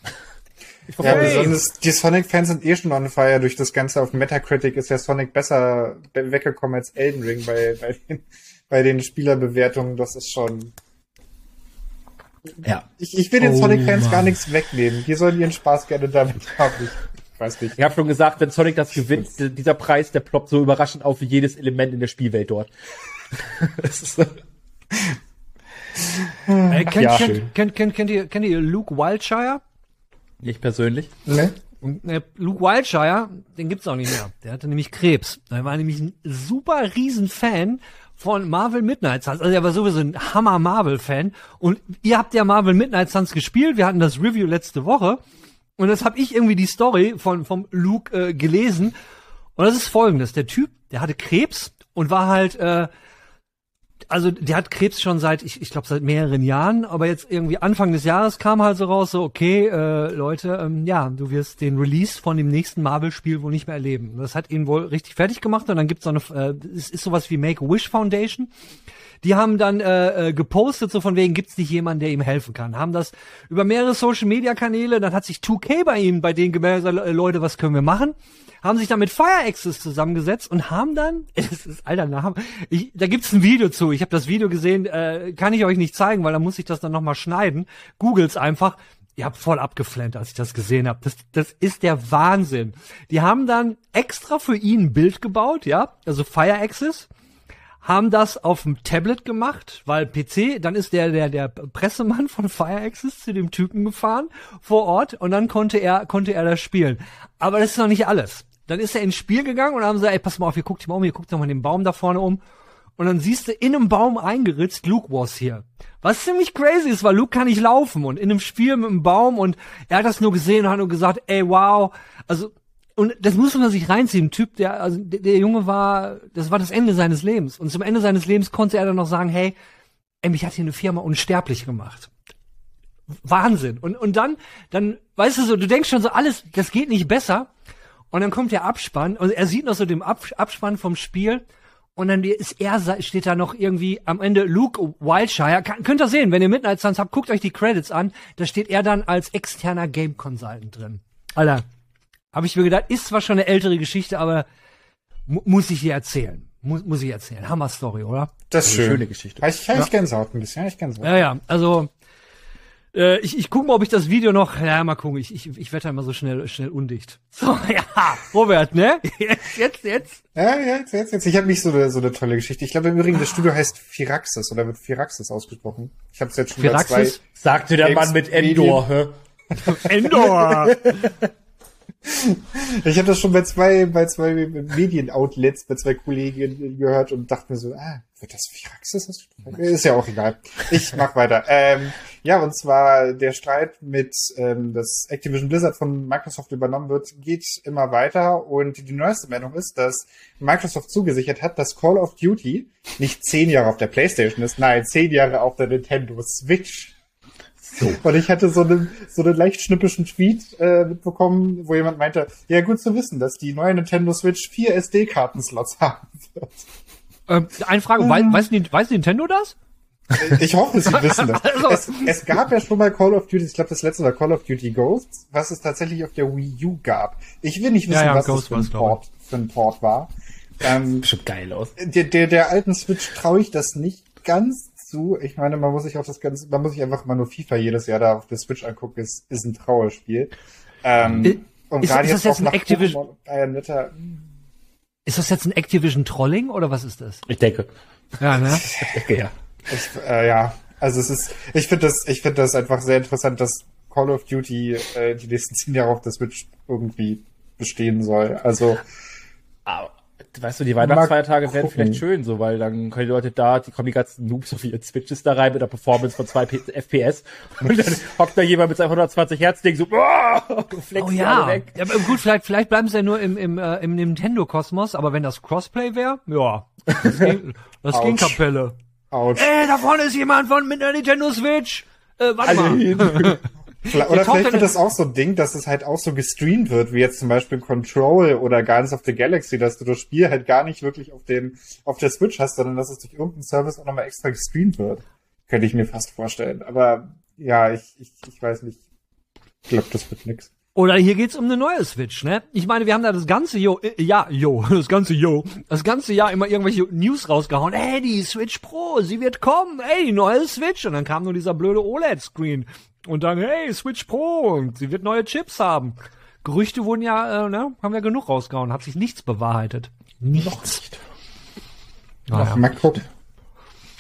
Ich Ja, besonders die Sonic-Fans sind eh schon on fire. Durch das Ganze auf Metacritic ist ja Sonic besser be- weggekommen als Elden Ring bei, bei, den, bei den Spielerbewertungen. Das ist schon. ja. Ich, ich will den Oh Sonic-Fans Mann. gar nichts wegnehmen. Die sollen ihren Spaß gerne damit haben. Ich weiß nicht. Ich habe schon gesagt, wenn Sonic das gewinnt, dieser Preis, der ploppt so überraschend auf wie jedes Element in der Spielwelt dort. das ist, Äh, kennt, Ja, kennt, kennt, kennt, kennt, ihr, kennt ihr Luke Wildshire? nicht persönlich. Ne? Äh, Luke Wildshire, den gibt's auch nicht mehr. Der hatte nämlich Krebs. Er war nämlich ein super riesen Fan von Marvel Midnight Suns. Also er war sowieso ein Hammer Marvel Fan. Und ihr habt ja Marvel Midnight Suns gespielt. Wir hatten das Review letzte Woche. Und das habe ich irgendwie die Story von vom Luke äh, gelesen. Und das ist folgendes. Der Typ, der hatte Krebs und war halt, äh, also der hat Krebs schon seit, ich, ich glaube, seit mehreren Jahren, aber jetzt irgendwie Anfang des Jahres kam halt so raus, so, okay, äh, Leute, ähm, ja, du wirst den Release von dem nächsten Marvel-Spiel wohl nicht mehr erleben. Das hat ihn wohl richtig fertig gemacht und dann gibt's so eine, äh, es ist sowas wie Make-A-Wish Foundation. Die haben dann äh, äh, gepostet, so von wegen, gibt's nicht jemanden, der ihm helfen kann. Haben das über mehrere Social-Media-Kanäle, dann hat sich 2K bei ihm, bei denen gemeldet, äh, Leute, was können wir machen? Haben sich dann mit Fire Access zusammengesetzt und haben dann, es ist alter Name, ich, da gibt's ein Video zu. Ich habe das Video gesehen, äh, kann ich euch nicht zeigen, weil da muss ich das dann nochmal schneiden. Googles einfach. Ihr habt voll abgeflennt, als ich das gesehen habe. Das, das ist der Wahnsinn. Die haben dann extra für ihn ein Bild gebaut, ja, also Fire Access haben das auf dem Tablet gemacht, weil PC, dann ist der, der, der Pressemann von Fire Access zu dem Typen gefahren vor Ort und dann konnte er, konnte er das spielen. Aber das ist noch nicht alles. Dann ist er ins Spiel gegangen und haben gesagt, ey, pass mal auf, hier guckt mal um, hier guckt doch mal den Baum da vorne um. Und dann siehst du in einem Baum eingeritzt, Luke was hier. Was ziemlich crazy ist, weil Luke kann nicht laufen und in einem Spiel mit einem Baum und er hat das nur gesehen und hat nur gesagt, ey, wow. Also, und das muss man sich reinziehen. Ein Typ, der, also der, der Junge war, das war das Ende seines Lebens. Und zum Ende seines Lebens konnte er dann noch sagen, hey, ey, mich hat hier eine Firma unsterblich gemacht. Wahnsinn. Und, und dann, dann, weißt du so, du denkst schon so, alles, das geht nicht besser. Und dann kommt der Abspann und er sieht noch so den Ab Abspann vom Spiel. Und dann ist er, steht da noch irgendwie am Ende Luke Wildshire. Kann, könnt ihr sehen, wenn ihr Midnight Suns habt, guckt euch die Credits an. Da steht er dann als externer Game Consultant drin. Alter, habe ich mir gedacht, ist zwar schon eine ältere Geschichte, aber mu muss ich dir erzählen. Muss, muss ich erzählen. Hammer Story, oder? Das ist Eine schön. schöne Geschichte. Ich, ich Gänsehaut ein bisschen. Ich Gänsehaut. Ja, ja, also äh, ich, ich gucke mal, ob ich das Video noch, ja, mal gucken, ich, ich, ich werde da immer so schnell, schnell undicht. So, ja, Robert, ne? Jetzt, jetzt, jetzt. Ja, ja, jetzt, jetzt, jetzt. Ich habe nicht so eine, so eine tolle Geschichte. Ich glaube im Übrigen, das Studio heißt Firaxis oder wird Firaxis ausgesprochen. Ich habe es jetzt schon bei zwei. Firaxis? Sagte der Mann mit Endor. Endor. Ich habe das schon bei zwei, bei zwei Medienoutlets, bei zwei Kollegen gehört und dachte mir so, ah, wird das Firaxis? Ist ja auch egal. Ich mach weiter. Ähm, ja, und zwar der Streit mit, ähm, dass Activision Blizzard von Microsoft übernommen wird, geht immer weiter und die neueste Meldung ist, dass Microsoft zugesichert hat, dass Call of Duty nicht zehn Jahre auf der Playstation ist, nein, zehn Jahre auf der Nintendo Switch. So. Und ich hatte so einen, so einen leicht schnippischen Tweet äh, mitbekommen, wo jemand meinte, ja gut zu wissen, dass die neue Nintendo Switch vier SD-Kartenslots haben wird. ähm, eine Frage, weiß, weiß, die- weiß Nintendo das? Ich hoffe, sie wissen das. Also- Es, es gab ja schon mal Call of Duty, ich glaube, das letzte war Call of Duty Ghosts, was es tatsächlich auf der Wii U gab. Ich will nicht wissen, Ja, ja, was Ghost das für ein, Port, für ein Port war. Ähm, Bestimmt geil aus. der, der, der alten Switch traue ich das nicht ganz zu. Ich meine, man muss sich auch das ganze, man muss sich einfach mal nur FIFA jedes Jahr da auf der Switch angucken, ist, ist ein Trauerspiel. Ähm, und ist- gerade ist das jetzt jetzt auch ein nach Activision- Pokémon Bayonetta, Ist das jetzt ein Activision Trolling oder was ist das? Ich denke. Ja, ne? Ich denke, ja. Ich, äh, ja, also es ist, ich finde das, ich finde das einfach sehr interessant, dass Call of Duty äh, die nächsten zehn Jahre auf der Switch irgendwie bestehen soll. Also Aber, weißt du, die Weihnachtsfeiertage werden vielleicht schön, so, weil dann können die Leute da, die kommen die ganzen Noobs auf ihren Switches da rein mit einer Performance von 2 FPS und dann hockt da jemand mit seinem 120 Hertz Ding so, boah, Oh ja. weg. ja gut, vielleicht, vielleicht bleiben sie ja nur im, im, äh, im Nintendo-Kosmos, aber wenn das Crossplay wäre, ja. Das ging, das ging. Kapelle. ouch. Ey, da vorne ist jemand von mit einer Nintendo Switch. Äh, warte Alle mal. Oder Der vielleicht wird das auch so ein Ding, dass es halt auch so gestreamt wird, wie jetzt zum Beispiel Control oder Guardians of the Galaxy, dass du das Spiel halt gar nicht wirklich auf dem, auf der Switch hast, sondern dass es durch irgendeinen Service auch nochmal extra gestreamt wird. Könnte ich mir fast vorstellen. Aber ja, ich, ich, ich weiß nicht. Ich glaube, das wird nix. Oder hier geht's um eine neue Switch, ne? Ich meine, wir haben da das ganze Jo, äh, ja, Jo, das ganze Jo, das ganze Jahr immer irgendwelche News rausgehauen. Ey, die Switch Pro, sie wird kommen. Ey, die neue Switch. Und dann kam nur dieser blöde OLED-Screen. Und dann, hey, Switch Pro, und sie wird neue Chips haben. Gerüchte wurden ja, äh, ne, haben wir genug rausgehauen. Hat sich nichts bewahrheitet. Nichts. Naja. Mal gucken.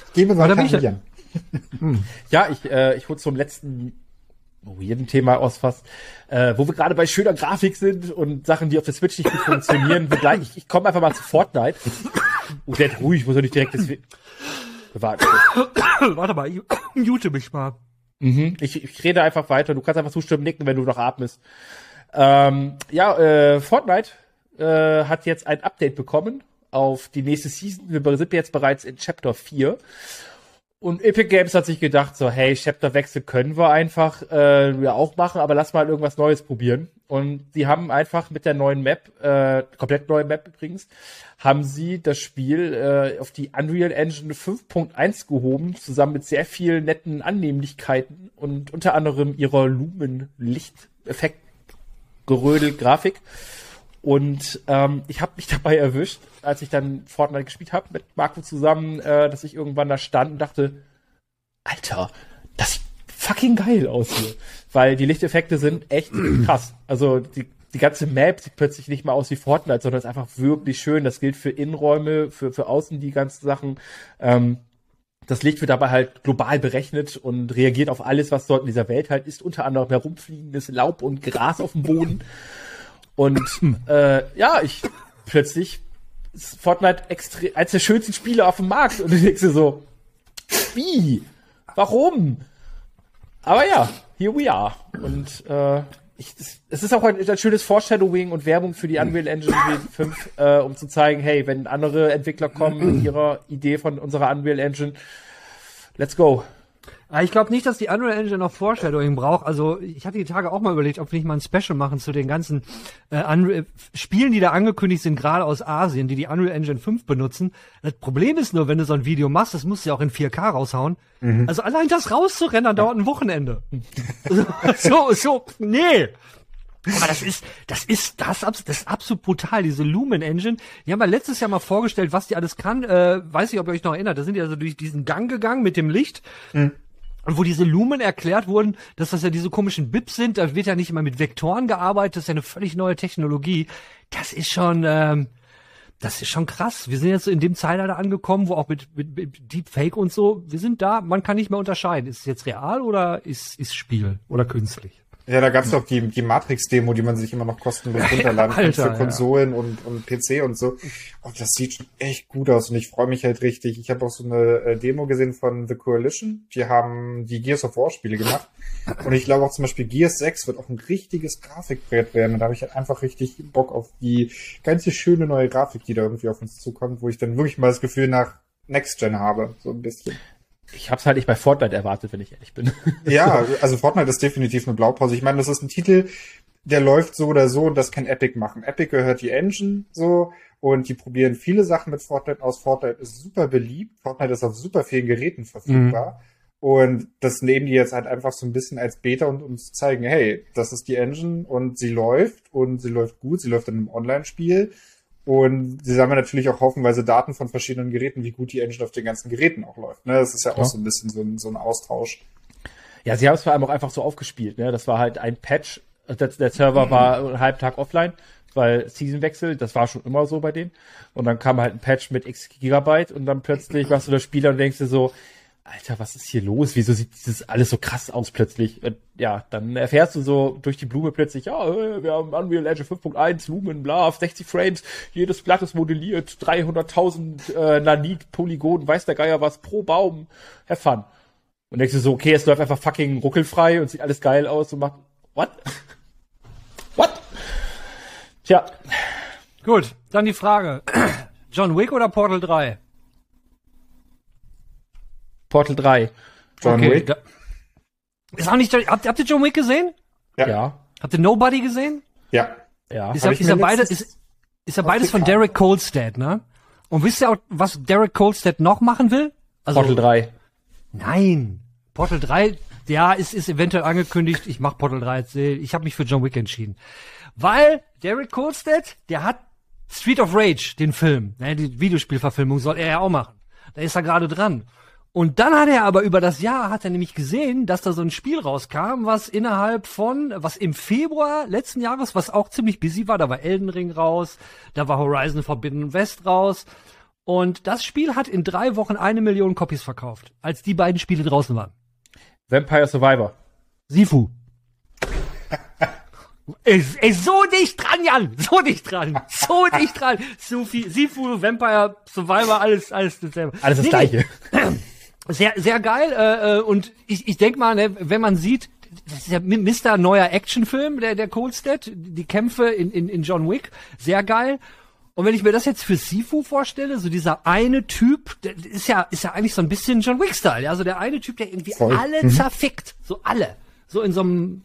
Ich gebe da weiter bin ich an ja- Jan. Ja, ich, äh, ich hole zum letzten weirden Thema aus fast, äh, wo wir gerade bei schöner Grafik sind und Sachen, die auf der Switch nicht gut funktionieren. Wir gleich, ich ich komme einfach mal zu Fortnite. Oh, der ist ruhig, muss ja nicht direkt das... Warte. Warte mal, ich mute mich mal. Mhm. Ich, ich rede einfach weiter. Du kannst einfach zustimmen, nicken, wenn du noch atmest. Ähm, ja, äh, Fortnite äh, hat jetzt ein Update bekommen auf die nächste Season. Wir sind jetzt bereits in Chapter 4. Und Epic Games hat sich gedacht, so, hey, Chapterwechsel können wir einfach äh, ja auch machen, aber lass mal irgendwas Neues probieren. Und sie haben einfach mit der neuen Map, äh, komplett neue Map übrigens, haben sie das Spiel äh, auf die Unreal Engine 5.1 gehoben, zusammen mit sehr vielen netten Annehmlichkeiten und unter anderem ihrer Lumen-Lichteffekt Gerödel Grafik. Und ähm, ich habe mich dabei erwischt, als ich dann Fortnite gespielt habe mit Marco zusammen, äh, dass ich irgendwann da stand und dachte, Alter, das sieht fucking geil aus hier. Weil die Lichteffekte sind echt krass. Also die, die ganze Map sieht plötzlich nicht mal aus wie Fortnite, sondern ist einfach wirklich schön. Das gilt für Innenräume, für, für außen die ganzen Sachen. Ähm, das Licht wird dabei halt global berechnet und reagiert auf alles, was dort in dieser Welt halt ist, unter anderem herumfliegendes Laub und Gras auf dem Boden. Und äh, ja, ich plötzlich ist Fortnite extrem eines der schönsten Spiele auf dem Markt und du denkst dir so, wie? Warum? Aber ja, here we are. Und äh, ich, es- es ist auch ein, ein schönes Foreshadowing und Werbung für die Unreal Engine 5, äh, um zu zeigen, hey, wenn andere Entwickler kommen mit ihrer Idee von unserer Unreal Engine, let's go. Ich glaube nicht, dass die Unreal Engine noch Foreshadowing braucht. Also ich hatte die Tage auch mal überlegt, ob wir nicht mal ein Special machen zu den ganzen äh, Unreal Spielen, die da angekündigt sind, gerade aus Asien, die die Unreal Engine 5 benutzen. Das Problem ist nur, wenn du so ein Video machst, das musst du ja auch in 4K raushauen. Also allein das rauszurendern dauert ein Wochenende. so, so, nee. Aber das ist, das ist, das, abs- das ist absolut brutal, diese Lumen Engine. Die haben wir letztes Jahr mal vorgestellt, was die alles kann. Äh, weiß nicht, ob ihr euch noch erinnert. Da sind die also durch diesen Gang gegangen mit dem Licht. Und wo diese Lumen erklärt wurden, dass das ja diese komischen Bips sind, da wird ja nicht immer mit Vektoren gearbeitet, das ist ja eine völlig neue Technologie. Das ist schon, ähm, das ist schon krass. Wir sind jetzt in dem Zeitalter angekommen, wo auch mit, mit, mit Deepfake und so, wir sind da, man kann nicht mehr unterscheiden. Ist es jetzt real oder ist, ist Spiel oder künstlich? Ja, da gab's doch die, die Matrix-Demo, die man sich immer noch kostenlos runterladen kann für ja. Konsolen und, und PC und so. Und das sieht schon echt gut aus und ich freue mich halt richtig. Ich habe auch so eine äh, Demo gesehen von The Coalition. Die haben die Gears of War Spiele gemacht. Und ich glaube auch zum Beispiel Gears 6 wird auch ein richtiges Grafikbrett werden. Und da habe ich halt einfach richtig Bock auf die ganze schöne neue Grafik, die da irgendwie auf uns zukommt, wo ich dann wirklich mal das Gefühl nach Next Gen habe. So ein bisschen. Ich hab's halt nicht bei Fortnite erwartet, wenn ich ehrlich bin. Ja, also Fortnite ist definitiv eine Blaupause. Ich meine, das ist ein Titel, der läuft so oder so und das kann Epic machen. Epic gehört die Engine so und die probieren viele Sachen mit Fortnite aus. Fortnite ist super beliebt. Fortnite ist auf super vielen Geräten verfügbar. Und das nehmen die jetzt halt einfach so ein bisschen als Beta und uns zeigen, hey, das ist die Engine und sie läuft und sie läuft gut, sie läuft in einem Online-Spiel. Und sie sammeln natürlich auch haufenweise Daten von verschiedenen Geräten, wie gut die Engine auf den ganzen Geräten auch läuft. Ne? Das ist ja auch Ja. so ein bisschen so ein, so ein Austausch. Ja, sie haben es vor allem auch einfach so aufgespielt. Ne? Das war halt ein Patch. Der, der Server war einen halben Tag offline, weil Seasonwechsel, das war schon immer so bei denen. Und dann kam halt ein Patch mit x Gigabyte und dann plötzlich machst du das Spieler und denkst dir so, Alter, was ist hier los? Wieso sieht dieses alles so krass aus plötzlich? Und ja, dann erfährst du so durch die Blume plötzlich, ja, äh, wir haben Unreal Engine 5.1, Lumen, bla, auf 60 Frames, jedes Blatt ist modelliert, 300.000 äh, Nanit, Polygon, weiß der Geier was, pro Baum, have fun. Und denkst du so, okay, es läuft einfach fucking ruckelfrei und sieht alles geil aus und macht, what? what? Tja, Gut, dann die Frage. John Wick oder Portal 3? Portal 3. John okay, Wick. Ist auch nicht, habt, habt ihr John Wick gesehen? Ja. Ja. Habt ihr Nobody gesehen? Ja. Ja. Ist ist beides, letztens ist, ist ja beides von. Derek Kolstad, ne? Und wisst ihr auch, was Derek Kolstad noch machen will? Also, Portal 3. Nein. Portal 3, ja, ist, ist eventuell angekündigt. Ich mach Portal 3 jetzt. äh, Ich habe mich für John Wick entschieden. Weil Derek Kolstad, der hat Street of Rage, den Film, ne, die Videospielverfilmung soll er ja auch machen. Da ist er gerade dran. Und dann hat er aber über das Jahr, hat er nämlich gesehen, dass da so ein Spiel rauskam, was innerhalb von, was im Februar letzten Jahres, was auch ziemlich busy war, da war Elden Ring raus, da war Horizon Forbidden West raus. Und das Spiel hat in drei Wochen eine Million Copies verkauft, als die beiden Spiele draußen waren. Vampire Survivor. Sifu. Ey, ey, so dicht dran, Jan! So dicht dran! So dicht dran! Sufi, Sifu, Vampire, Survivor, alles, alles dasselbe. Alles das Nee, gleiche. Sehr, sehr geil. Äh, äh, und ich, ich denk mal, ne, wenn man sieht, das ist ja Mr. neuer Actionfilm, der, der Colstead, die Kämpfe in, in, in John Wick, sehr geil. Und wenn ich mir das jetzt für Sifu vorstelle, so dieser eine Typ, der ist ja, ist ja eigentlich so ein bisschen John Wick-Style, ja, so der eine Typ, der irgendwie Voll. alle zerfickt, so alle, so in so einem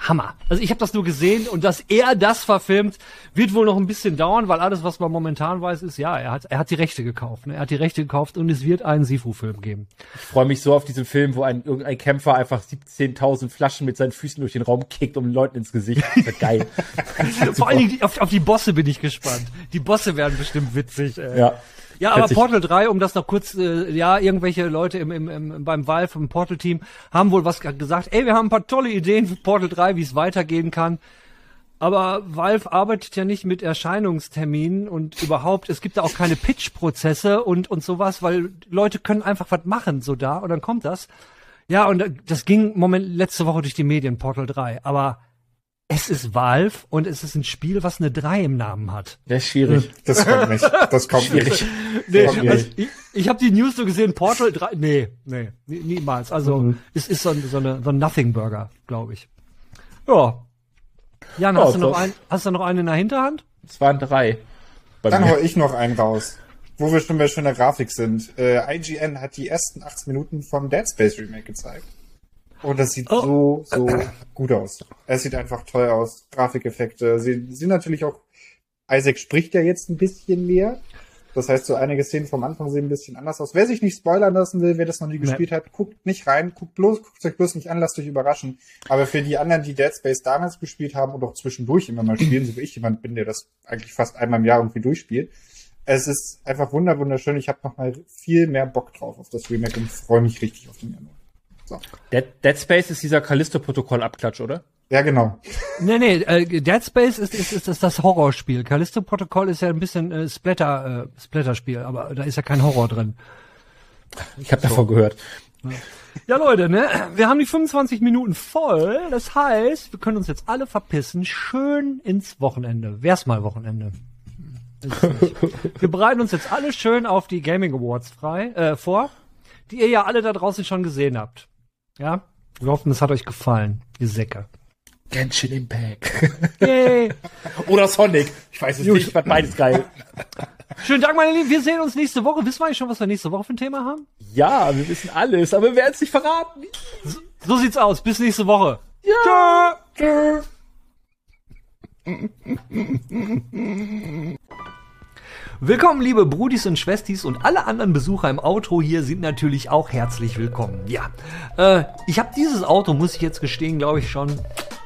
Hammer. Also ich habe das nur gesehen und dass er das verfilmt, wird wohl noch ein bisschen dauern, weil alles, was man momentan weiß, ist, ja, er hat, er hat die Rechte gekauft. Ne? Er hat die Rechte gekauft und es wird einen Sifu-Film geben. Ich freue mich so auf diesen Film, wo ein irgendein Kämpfer einfach 17.000 Flaschen mit seinen Füßen durch den Raum kickt, um den Leuten ins Gesicht. Geil. Vor allen Dingen auf, auf die Bosse bin ich gespannt. Die Bosse werden bestimmt witzig. Äh. Ja. Ja, aber. Portal 3, um das noch kurz, äh, ja, irgendwelche Leute im, im, im, beim Valve, im Portal-Team, haben wohl was ge- gesagt, ey, wir haben ein paar tolle Ideen für Portal 3, wie es weitergehen kann. Aber Valve arbeitet ja nicht mit Erscheinungsterminen und überhaupt, es gibt da auch keine Pitch-Prozesse und, und sowas, weil Leute können einfach was machen, so da, und dann kommt das. Ja, und äh, das ging Moment letzte Woche durch die Medien, Portal 3, aber es ist Valve und es ist ein Spiel, was eine 3 im Namen hat. Das ist schwierig. Das kommt nicht. Das kommt nicht. Nee, Kommt also nicht. ich, ich habe die News so gesehen, Portal 3, nee, nee, nie- niemals. Also es ist so ein, so, eine, so ein Nothing Burger, glaube ich. Ja. Jan, Ja, hast, du noch ein, hast du noch einen in der Hinterhand? Es waren drei. Bei Dann mir. hau ich noch einen raus. Wo wir schon bei schöner Grafik sind. Äh, IGN hat die ersten 18 Minuten vom Dead Space Remake gezeigt. Und das sieht Oh. so, so gut aus. Es sieht einfach toll aus. Grafikeffekte. Sie sind natürlich auch, Isaac spricht ja jetzt ein bisschen mehr. Das heißt, so einige Szenen vom Anfang sehen ein bisschen anders aus. Wer sich nicht spoilern lassen will, wer das noch nie gespielt hat, guckt nicht rein, guckt bloß, guckt euch bloß nicht an, lasst euch überraschen. Aber für die anderen, die Dead Space damals gespielt haben und auch zwischendurch immer mal spielen, so wie ich jemand bin, der das eigentlich fast einmal im Jahr irgendwie durchspielt, es ist einfach wunder wunderschön. Ich habe noch mal viel mehr Bock drauf auf das Remake und freue mich richtig auf den Januar. So. Dead, Dead Space ist dieser Callisto-Protokoll-Abklatsch, oder? Ja, genau. Nee, nee, äh, Dead Space ist, ist, ist, ist das Horrorspiel. Callisto Protokoll ist ja ein bisschen äh, Splatter, äh, Splatter-Spiel, aber da ist ja kein Horror drin. Ich habe davon gehört. Ja, Leute, ne? Wir haben die 25 Minuten voll. Das heißt, wir können uns jetzt alle verpissen. Schön ins Wochenende. Wär's mal Wochenende. Wir bereiten uns jetzt alle schön auf die Gaming Awards frei, äh, vor, die ihr ja alle da draußen schon gesehen habt. Ja? Wir hoffen, es hat euch gefallen, ihr Säcke. Genshin Impact. Yay! oder Sonic. Ich weiß es nicht, ich fand beides geil. Schönen Dank, meine Lieben. Wir sehen uns nächste Woche. Wissen wir eigentlich schon, was wir nächste Woche für ein Thema haben? Ja, wir wissen alles, aber wir werden es nicht verraten. So sieht's aus. Bis nächste Woche. Ja. Tschö. Willkommen, liebe Brudis und Schwestis und alle anderen Besucher im Auto hier sind natürlich auch herzlich willkommen. Ja, äh, ich habe dieses Auto, muss ich jetzt gestehen, glaube ich schon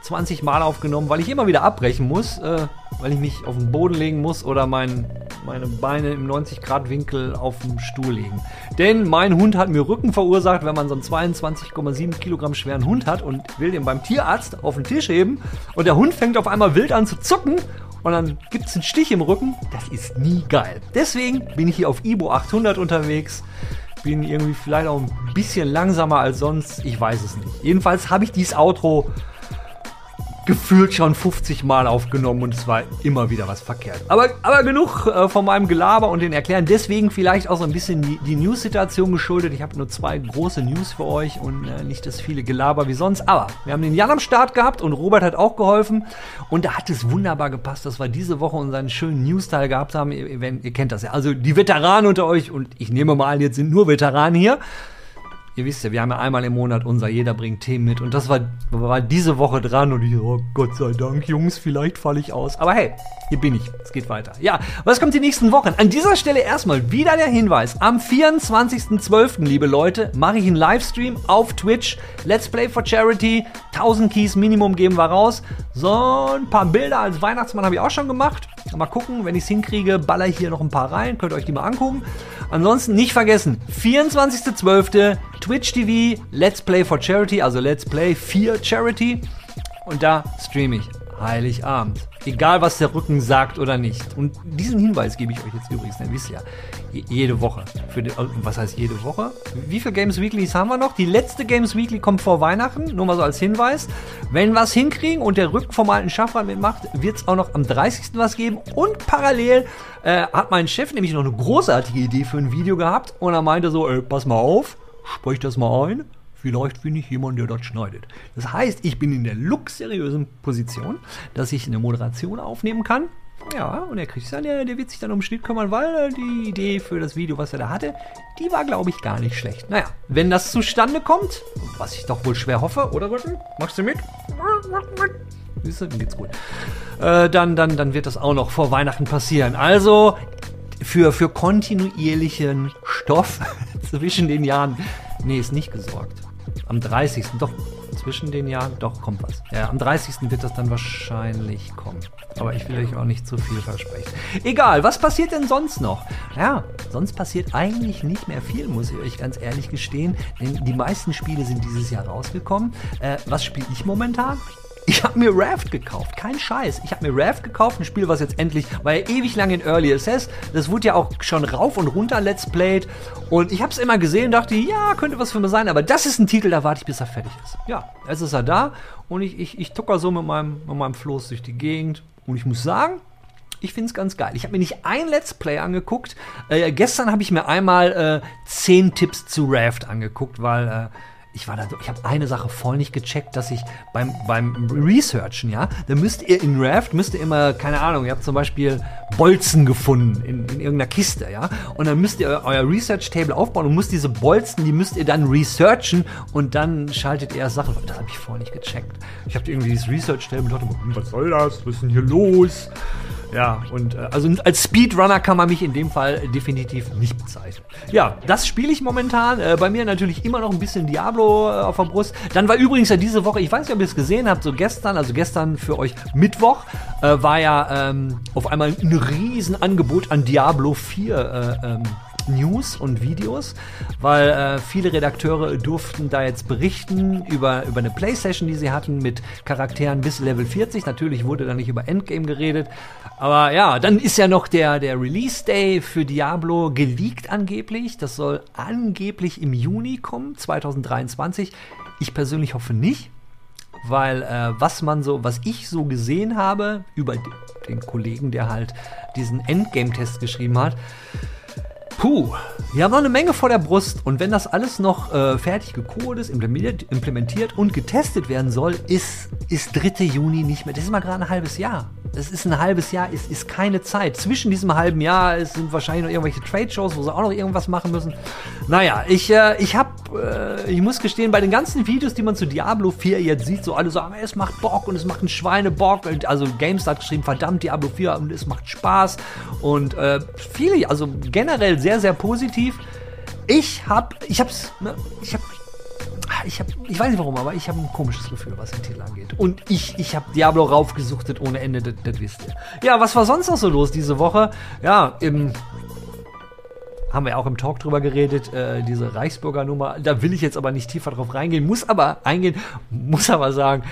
20 Mal aufgenommen, weil ich immer wieder abbrechen muss, äh, weil ich mich auf den Boden legen muss oder mein, meine Beine im 90-Grad-Winkel auf dem Stuhl legen. Denn mein Hund hat mir Rücken verursacht, wenn man so einen 22,7 Kilogramm schweren Hund hat und will den beim Tierarzt auf den Tisch heben und der Hund fängt auf einmal wild an zu zucken und dann gibt's einen Stich im Rücken. Das ist nie geil. Deswegen bin ich hier auf Ibo 800 unterwegs. Bin irgendwie vielleicht auch ein bisschen langsamer als sonst. Ich weiß es nicht. Jedenfalls habe ich dieses Auto gefühlt schon 50 Mal aufgenommen und es war immer wieder was verkehrt. Aber, aber genug äh, von meinem Gelaber und den Erklären. Deswegen vielleicht auch so ein bisschen die, News-Situation geschuldet. Ich habe nur zwei große News für euch und äh, nicht das viele Gelaber wie sonst. Aber wir haben den Jan am Start gehabt und Robert hat auch geholfen. Und da hat es wunderbar gepasst, dass wir diese Woche unseren schönen News-Teil gehabt haben. Ihr, ihr kennt das ja. Also die Veteranen unter euch und ich nehme mal an, jetzt sind nur Veteranen hier ihr wisst ja, wir haben ja einmal im Monat unser Jeder bringt Themen mit und das war, war diese Woche dran und ich oh Gott sei Dank, Jungs, vielleicht falle ich aus. Aber hey, hier bin ich. Es geht weiter. Ja, was kommt die nächsten Wochen? An dieser Stelle erstmal wieder der Hinweis. Am 24.12., liebe Leute, mache ich einen Livestream auf Twitch. Let's Play for Charity. 1000 Keys Minimum geben wir raus. So ein paar Bilder als Weihnachtsmann habe ich auch schon gemacht. Mal gucken, wenn ich es hinkriege, baller ich hier noch ein paar rein. Könnt ihr euch die mal angucken. Ansonsten nicht vergessen, 24.12. Twitch TV, Let's Play for Charity, also Let's Play 4 Charity. Und da streame ich Heiligabend. Egal, was der Rücken sagt oder nicht. Und diesen Hinweis gebe ich euch jetzt übrigens, dann wisst ihr ja, jede Woche. Für die, was heißt jede Woche? Wie viele Games Weeklies haben wir noch? Die letzte Games Weekly kommt vor Weihnachten, nur mal so als Hinweis. Wenn wir es hinkriegen und der Rücken vom alten Schaffrad mitmacht, wird es auch noch am 30. was geben. Und parallel äh, hat mein Chef nämlich noch eine großartige Idee für ein Video gehabt und er meinte so, ey, pass mal auf, sprich das mal ein vielleicht finde ich jemanden, der das schneidet. Das heißt, ich bin in der luxuriösen Position, dass ich eine Moderation aufnehmen kann. Ja, und der dann, der, der wird sich dann um Schnitt kümmern, weil die Idee für das Video, was er da hatte, die war, glaube ich, gar nicht schlecht. Naja, wenn das zustande kommt, was ich doch wohl schwer hoffe, oder Rücken? Machst du mit? Siehst du, geht's gut. Äh, dann, dann, dann wird das auch noch vor Weihnachten passieren. Also, für, für kontinuierlichen Stoff zwischen den Jahren, nee, ist nicht gesorgt am 30. Doch, zwischen den Jahren, doch, kommt was. Ja, am 30. wird das dann wahrscheinlich kommen. Aber ich will euch auch nicht zu viel versprechen. Egal, was passiert denn sonst noch? Ja, sonst passiert eigentlich nicht mehr viel, muss ich euch ganz ehrlich gestehen. Denn die meisten Spiele sind dieses Jahr rausgekommen. Äh, was spiele ich momentan? Ich habe mir Raft gekauft, kein Scheiß. Ich habe mir Raft gekauft, ein Spiel, was jetzt endlich, war ja ewig lang in Early Access. Das wurde ja auch schon rauf und runter Let's Played. Und ich habe es immer gesehen und dachte, ja, könnte was für mich sein. Aber das ist ein Titel, da warte ich, bis er fertig ist. Ja, jetzt ist er da und ich, ich, ich tucker so mit meinem, mit meinem Floß durch die Gegend. Und ich muss sagen, ich finde es ganz geil. Ich habe mir nicht ein Let's Play angeguckt. Äh, gestern habe ich mir einmal äh, 10 Tipps zu Raft angeguckt, weil äh, ich war da, ich habe eine Sache voll nicht gecheckt, dass ich beim, beim Researchen, ja, da müsst ihr in Raft, müsst ihr immer, keine Ahnung, ihr habt zum Beispiel Bolzen gefunden in, in irgendeiner Kiste, ja, und dann müsst ihr euer Research-Table aufbauen und müsst diese Bolzen, die müsst ihr dann researchen und dann schaltet ihr Sachen. Das habe ich vorher nicht gecheckt. Ich habe irgendwie dieses Research-Table und dachte, hm, was soll das? Was ist denn hier los? Ja, und äh, also als Speedrunner kann man mich in dem Fall definitiv nicht bezeichnen. Ja, das spiele ich momentan. Äh, bei mir natürlich immer noch ein bisschen Diablo äh, auf der Brust. Dann war übrigens ja diese Woche, ich weiß nicht, ob ihr es gesehen habt, so gestern, also gestern für euch Mittwoch, äh, war ja ähm, auf einmal ein Riesenangebot an Diablo 4 äh, ähm, News und Videos, weil äh, viele Redakteure durften da jetzt berichten über, über eine Playstation, die sie hatten mit Charakteren bis Level 40. Natürlich wurde da nicht über Endgame geredet. Aber ja, dann ist ja noch der, der Release Day für Diablo geleakt angeblich. Das soll angeblich im Juni kommen, 2023. Ich persönlich hoffe nicht weil äh, was man so, was ich so gesehen habe über den Kollegen, der halt diesen Endgame-Test geschrieben hat, Puh, wir haben noch eine Menge vor der Brust und wenn das alles noch äh, fertig gecodet ist, implementiert, implementiert und getestet werden soll, ist, ist 3. Juni nicht mehr. Das ist mal gerade ein halbes Jahr. Das ist ein halbes Jahr, ist, ist keine Zeit. Zwischen diesem halben Jahr sind wahrscheinlich noch irgendwelche Trade-Shows, wo sie auch noch irgendwas machen müssen. Naja, ich, äh, ich hab, äh, ich muss gestehen, bei den ganzen Videos, die man zu Diablo 4 jetzt sieht, so alle sagen, es macht Bock und es macht einen Schweinebock. Also GameStar hat geschrieben, verdammt, Diablo 4 und es macht Spaß. Und äh, viele, also generell sehr, sehr positiv. Ich hab, ich hab's, ne, ich hab ich habe, ich weiß nicht warum, aber ich habe ein komisches Gefühl, was den Titel angeht. Und ich, ich habe Diablo raufgesuchtet ohne Ende, das, das wisst ihr. Ja, was war sonst noch so los diese Woche? Ja, im haben wir auch im Talk drüber geredet, äh, diese Reichsbürger Nummer. Da will ich jetzt aber nicht tiefer drauf reingehen, muss aber eingehen, muss aber sagen,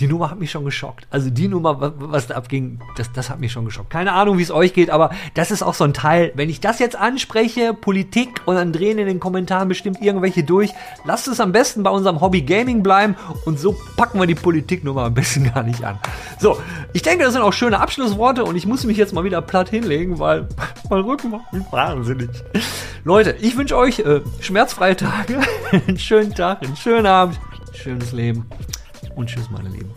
die Nummer hat mich schon geschockt. Also die Nummer, was da abging, das, das hat mich schon geschockt. Keine Ahnung, wie es euch geht, aber das ist auch so ein Teil. Wenn ich das jetzt anspreche, Politik und dann drehen in den Kommentaren bestimmt irgendwelche durch, lasst es am besten bei unserem Hobby Gaming bleiben und so packen wir die Politiknummer am besten gar nicht an. So, ich denke, das sind auch schöne Abschlussworte und ich muss mich jetzt mal wieder platt hinlegen, weil mein Rücken macht mich wahnsinnig. Leute, ich wünsche euch äh, schmerzfreie Tage, einen schönen Tag, einen schönen Abend, schönes Leben und tschüss, meine Lieben.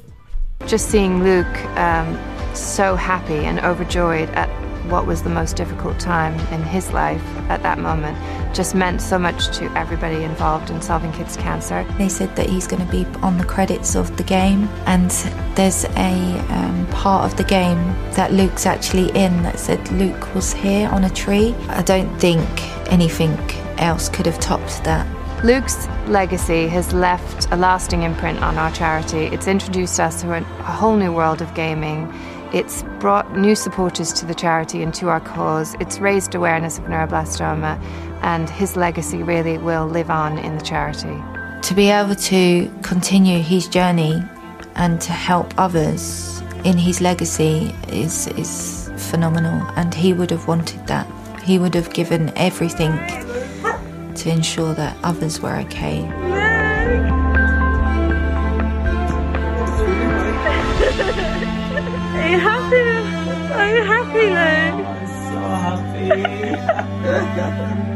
Just seeing Luke um, so happy and overjoyed at what was the most difficult time in his life at that moment just meant so much to everybody involved in solving kids' cancer. They said that he's going to be on the credits of the game, and there's a um, part of the game that Luke's actually in that said Luke was here on a tree. I don't think anything else could have topped that. Luke's legacy has left a lasting imprint on our charity. It's introduced us to a whole new world of gaming. It's brought new supporters to the charity and to our cause. It's raised awareness of neuroblastoma, and his legacy really will live on in the charity. To be able to continue his journey and to help others in his legacy is, is phenomenal, and he would have wanted that. He would have given everything to ensure that others were okay. Are you happy? Are you happy, Luke? I'm so happy.